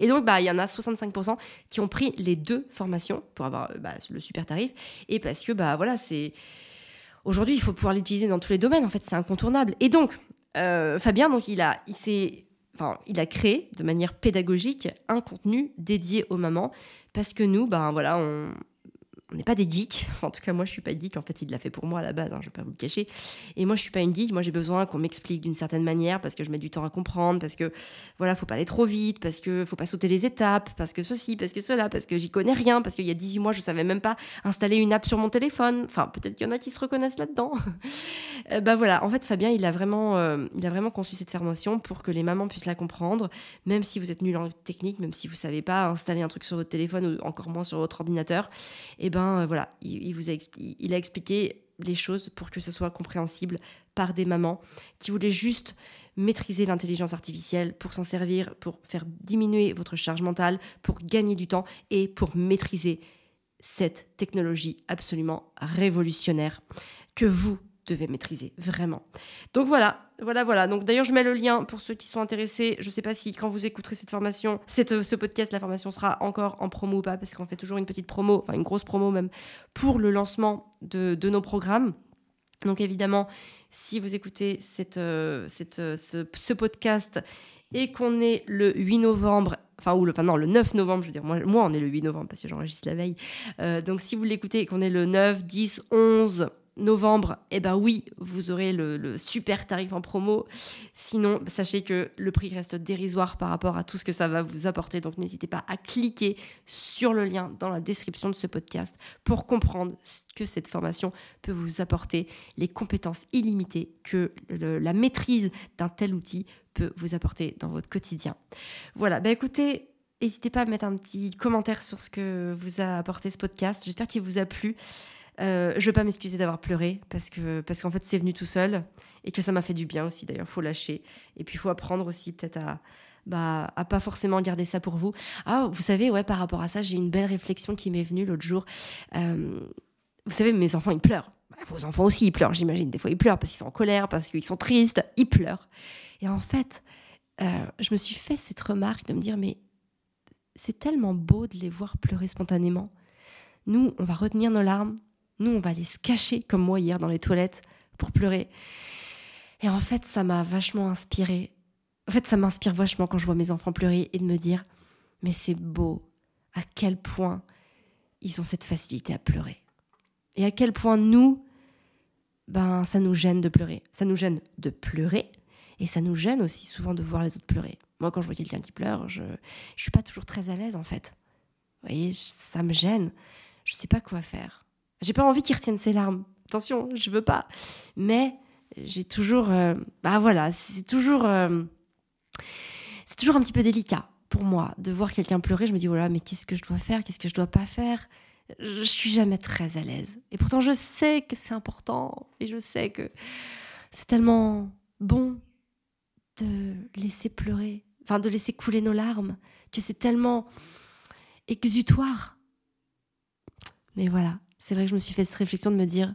Et donc, bah, il y en a 65% qui ont pris les deux formations pour avoir bah, le super tarif, et parce que, bah, voilà, c'est aujourd'hui, il faut pouvoir l'utiliser dans tous les domaines. En fait, c'est incontournable. Et donc, euh, Fabien, donc, il il s'est, enfin, il a créé de manière pédagogique un contenu dédié aux mamans parce que nous, ben voilà, on, on n'est pas des geeks. [LAUGHS] en tout cas, moi, je suis pas geek. En fait, il l'a fait pour moi à la base, hein, je vais pas vous le cacher. Et moi, je suis pas une geek. Moi, j'ai besoin qu'on m'explique d'une certaine manière parce que je mets du temps à comprendre, parce que voilà, faut pas aller trop vite, parce que faut pas sauter les étapes, parce que ceci, parce que cela, parce que j'y connais rien, parce qu'il y a 18 mois, je savais même pas installer une app sur mon téléphone. Enfin, peut-être qu'il y en a qui se reconnaissent là-dedans. [LAUGHS] euh, bah voilà, en fait, Fabien, il a vraiment, euh, il a vraiment conçu cette formation pour que les mamans puissent la comprendre, même si vous êtes nul en technique, même si vous savez pas installer un truc sur votre téléphone ou encore moins sur votre ordinateur. Et eh ben euh, voilà, il, il a expliqué les choses pour que ce soit compréhensible par des mamans qui voulaient juste maîtriser l'intelligence artificielle pour s'en servir, pour faire diminuer votre charge mentale, pour gagner du temps et pour maîtriser cette technologie absolument révolutionnaire. Que vous devez maîtriser, vraiment. Donc voilà, voilà, voilà. Donc d'ailleurs, je mets le lien pour ceux qui sont intéressés. Je ne sais pas si quand vous écouterez cette formation, cette, euh, ce podcast, la formation sera encore en promo ou pas, parce qu'on fait toujours une petite promo, enfin une grosse promo même, pour le lancement de, de nos programmes. Donc évidemment, si vous écoutez cette, euh, cette, euh, ce, podcast et qu'on est le 8 novembre, enfin, ou le, enfin non, le 9 novembre, je veux dire, moi, moi on est le 8 novembre parce que j'enregistre la veille. Donc si vous l'écoutez et qu'on est le 9, 10, 11, novembre, eh ben oui, vous aurez le, super tarif en promo. Sinon, sachez que le prix reste dérisoire par rapport à tout ce que ça va vous apporter. Donc n'hésitez pas à cliquer sur le lien dans la description de ce podcast pour comprendre ce que cette formation peut vous apporter, les compétences illimitées que la maîtrise d'un tel outil peut vous apporter dans votre quotidien. Voilà, ben écoutez, N'hésitez pas à mettre un petit commentaire sur ce que vous a apporté ce podcast. J'espère qu'il vous a plu. Euh, je ne vais pas m'excuser d'avoir pleuré parce que parce qu'en fait c'est venu tout seul et que ça m'a fait du bien aussi d'ailleurs faut lâcher et puis il faut apprendre aussi peut-être à bah, pas forcément garder ça pour vous. Ah, vous savez, ouais, par rapport à ça, j'ai une belle réflexion qui m'est venue l'autre jour. Euh, vous savez, mes enfants, ils pleurent. Bah, vos enfants aussi, ils pleurent, j'imagine. Des fois, ils pleurent parce qu'ils sont en colère, parce qu'ils sont tristes, ils pleurent. Et en fait, euh, je me suis fait cette remarque de me dire, mais c'est tellement beau de les voir pleurer spontanément. Nous, on va retenir nos larmes, nous, on va aller se cacher, comme moi hier, dans les toilettes, pour pleurer. Et en fait, ça m'a vachement inspiré. En fait, ça m'inspire vachement quand je vois mes enfants pleurer et de me dire, mais c'est beau à quel point ils ont cette facilité à pleurer. Et à quel point nous, ben, ça nous gêne de pleurer. Ça nous gêne de pleurer et ça nous gêne aussi souvent de voir les autres pleurer. Moi, quand je vois quelqu'un qui pleure, je ne suis pas toujours très à l'aise en fait. Vous voyez, ça me gêne. Je ne sais pas quoi faire. J'ai pas envie qu'il retienne ses larmes. Attention, je veux pas. Mais j'ai toujours. Euh, bah voilà, c'est toujours. Euh, c'est toujours un petit peu délicat pour moi de voir quelqu'un pleurer. Je me dis, voilà, mais qu'est-ce que je dois faire? Qu'est-ce que je dois pas faire? Je suis jamais très à l'aise. Et pourtant, je sais que c'est important. Et je sais que c'est tellement bon de laisser pleurer. Enfin, de laisser couler nos larmes. Que c'est tellement exutoire. Mais voilà, c'est vrai que je me suis fait cette réflexion de me dire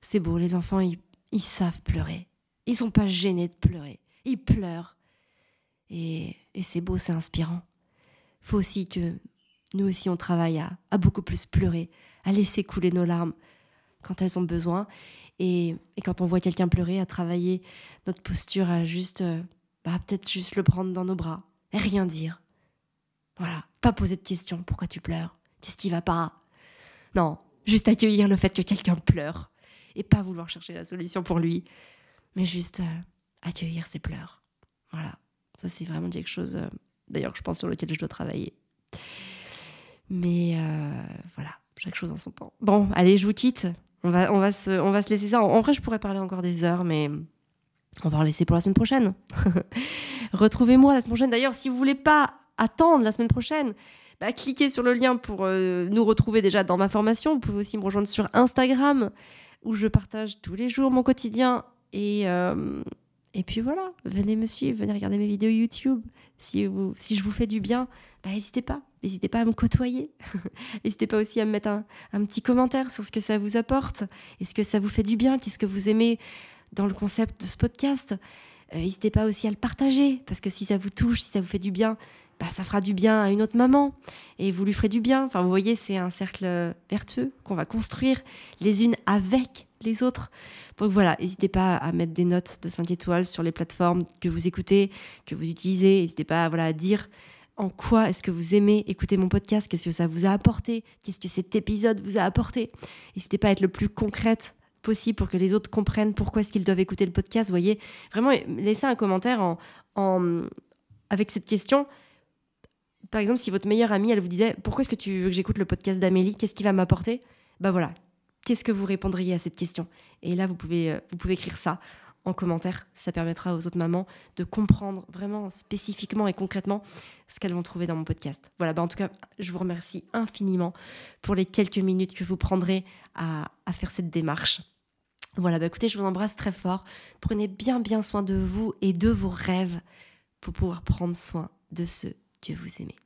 c'est beau, les enfants, ils, savent pleurer. Ils sont pas gênés de pleurer. Ils pleurent. Et, c'est beau, c'est inspirant. Faut aussi que nous aussi, on travaille à, beaucoup plus pleurer, à laisser couler nos larmes quand elles ont besoin. Et, quand on voit quelqu'un pleurer, à travailler notre posture, à juste, euh, bah, peut-être juste le prendre dans nos bras et rien dire. Voilà, pas poser de questions. Pourquoi tu pleures? Qu'est-ce qui va pas? Non, Juste accueillir le fait que quelqu'un pleure et pas vouloir chercher la solution pour lui, mais juste euh, accueillir ses pleurs. Voilà, ça c'est vraiment quelque chose, euh, d'ailleurs, je pense sur lequel je dois travailler. Mais euh, voilà, chaque chose en son temps. Bon, allez, je vous quitte. On va, on va, se, on va se laisser ça. En vrai, je pourrais parler encore des heures, mais on va en laisser pour la semaine prochaine. [LAUGHS] Retrouvez-moi la semaine prochaine. D'ailleurs, si vous voulez pas attendre la semaine prochaine, bah, cliquez sur le lien pour euh, nous retrouver déjà dans ma formation. Vous pouvez aussi me rejoindre sur Instagram où je partage tous les jours mon quotidien. Et, euh, et puis voilà, venez me suivre, venez regarder mes vidéos YouTube. Si, vous, si je vous fais du bien, bah, n'hésitez pas. N'hésitez pas à me côtoyer. [LAUGHS] n'hésitez pas aussi à me mettre un, un, petit commentaire sur ce que ça vous apporte. Est-ce que ça vous fait du bien? Qu'est-ce que vous aimez dans le concept de ce podcast? Euh, N'hésitez pas aussi à le partager, parce que si ça vous touche, si ça vous fait du bien, bah, ça fera du bien à une autre maman et vous lui ferez du bien. Enfin, vous voyez, c'est un cercle vertueux qu'on va construire les unes avec les autres. Donc voilà, n'hésitez pas à mettre des notes de 5 étoiles sur les plateformes que vous écoutez, que vous utilisez. N'hésitez pas voilà, à dire en quoi est-ce que vous aimez écouter mon podcast, qu'est-ce que ça vous a apporté, qu'est-ce que cet épisode vous a apporté. N'hésitez pas à être le plus concrète possible pour que les autres comprennent pourquoi est-ce qu'ils doivent écouter le podcast. Voyez, vraiment, laissez un commentaire en, en, avec cette question par exemple, si votre meilleure amie, elle vous disait Pourquoi est-ce que tu veux que j'écoute le podcast d'Amélie? Qu'est-ce qui va m'apporter? Bah voilà, qu'est-ce que vous répondriez à cette question? Et là, vous pouvez, euh, vous pouvez écrire ça en commentaire. Ça permettra aux autres mamans de comprendre vraiment spécifiquement et concrètement ce qu'elles vont trouver dans mon podcast. Voilà, bah en tout cas, je vous remercie infiniment pour les quelques minutes que vous prendrez à, faire cette démarche. Voilà, bah écoutez, je vous embrasse très fort. Prenez bien bien soin de vous et de vos rêves pour pouvoir prendre soin de ceux que vous aimez.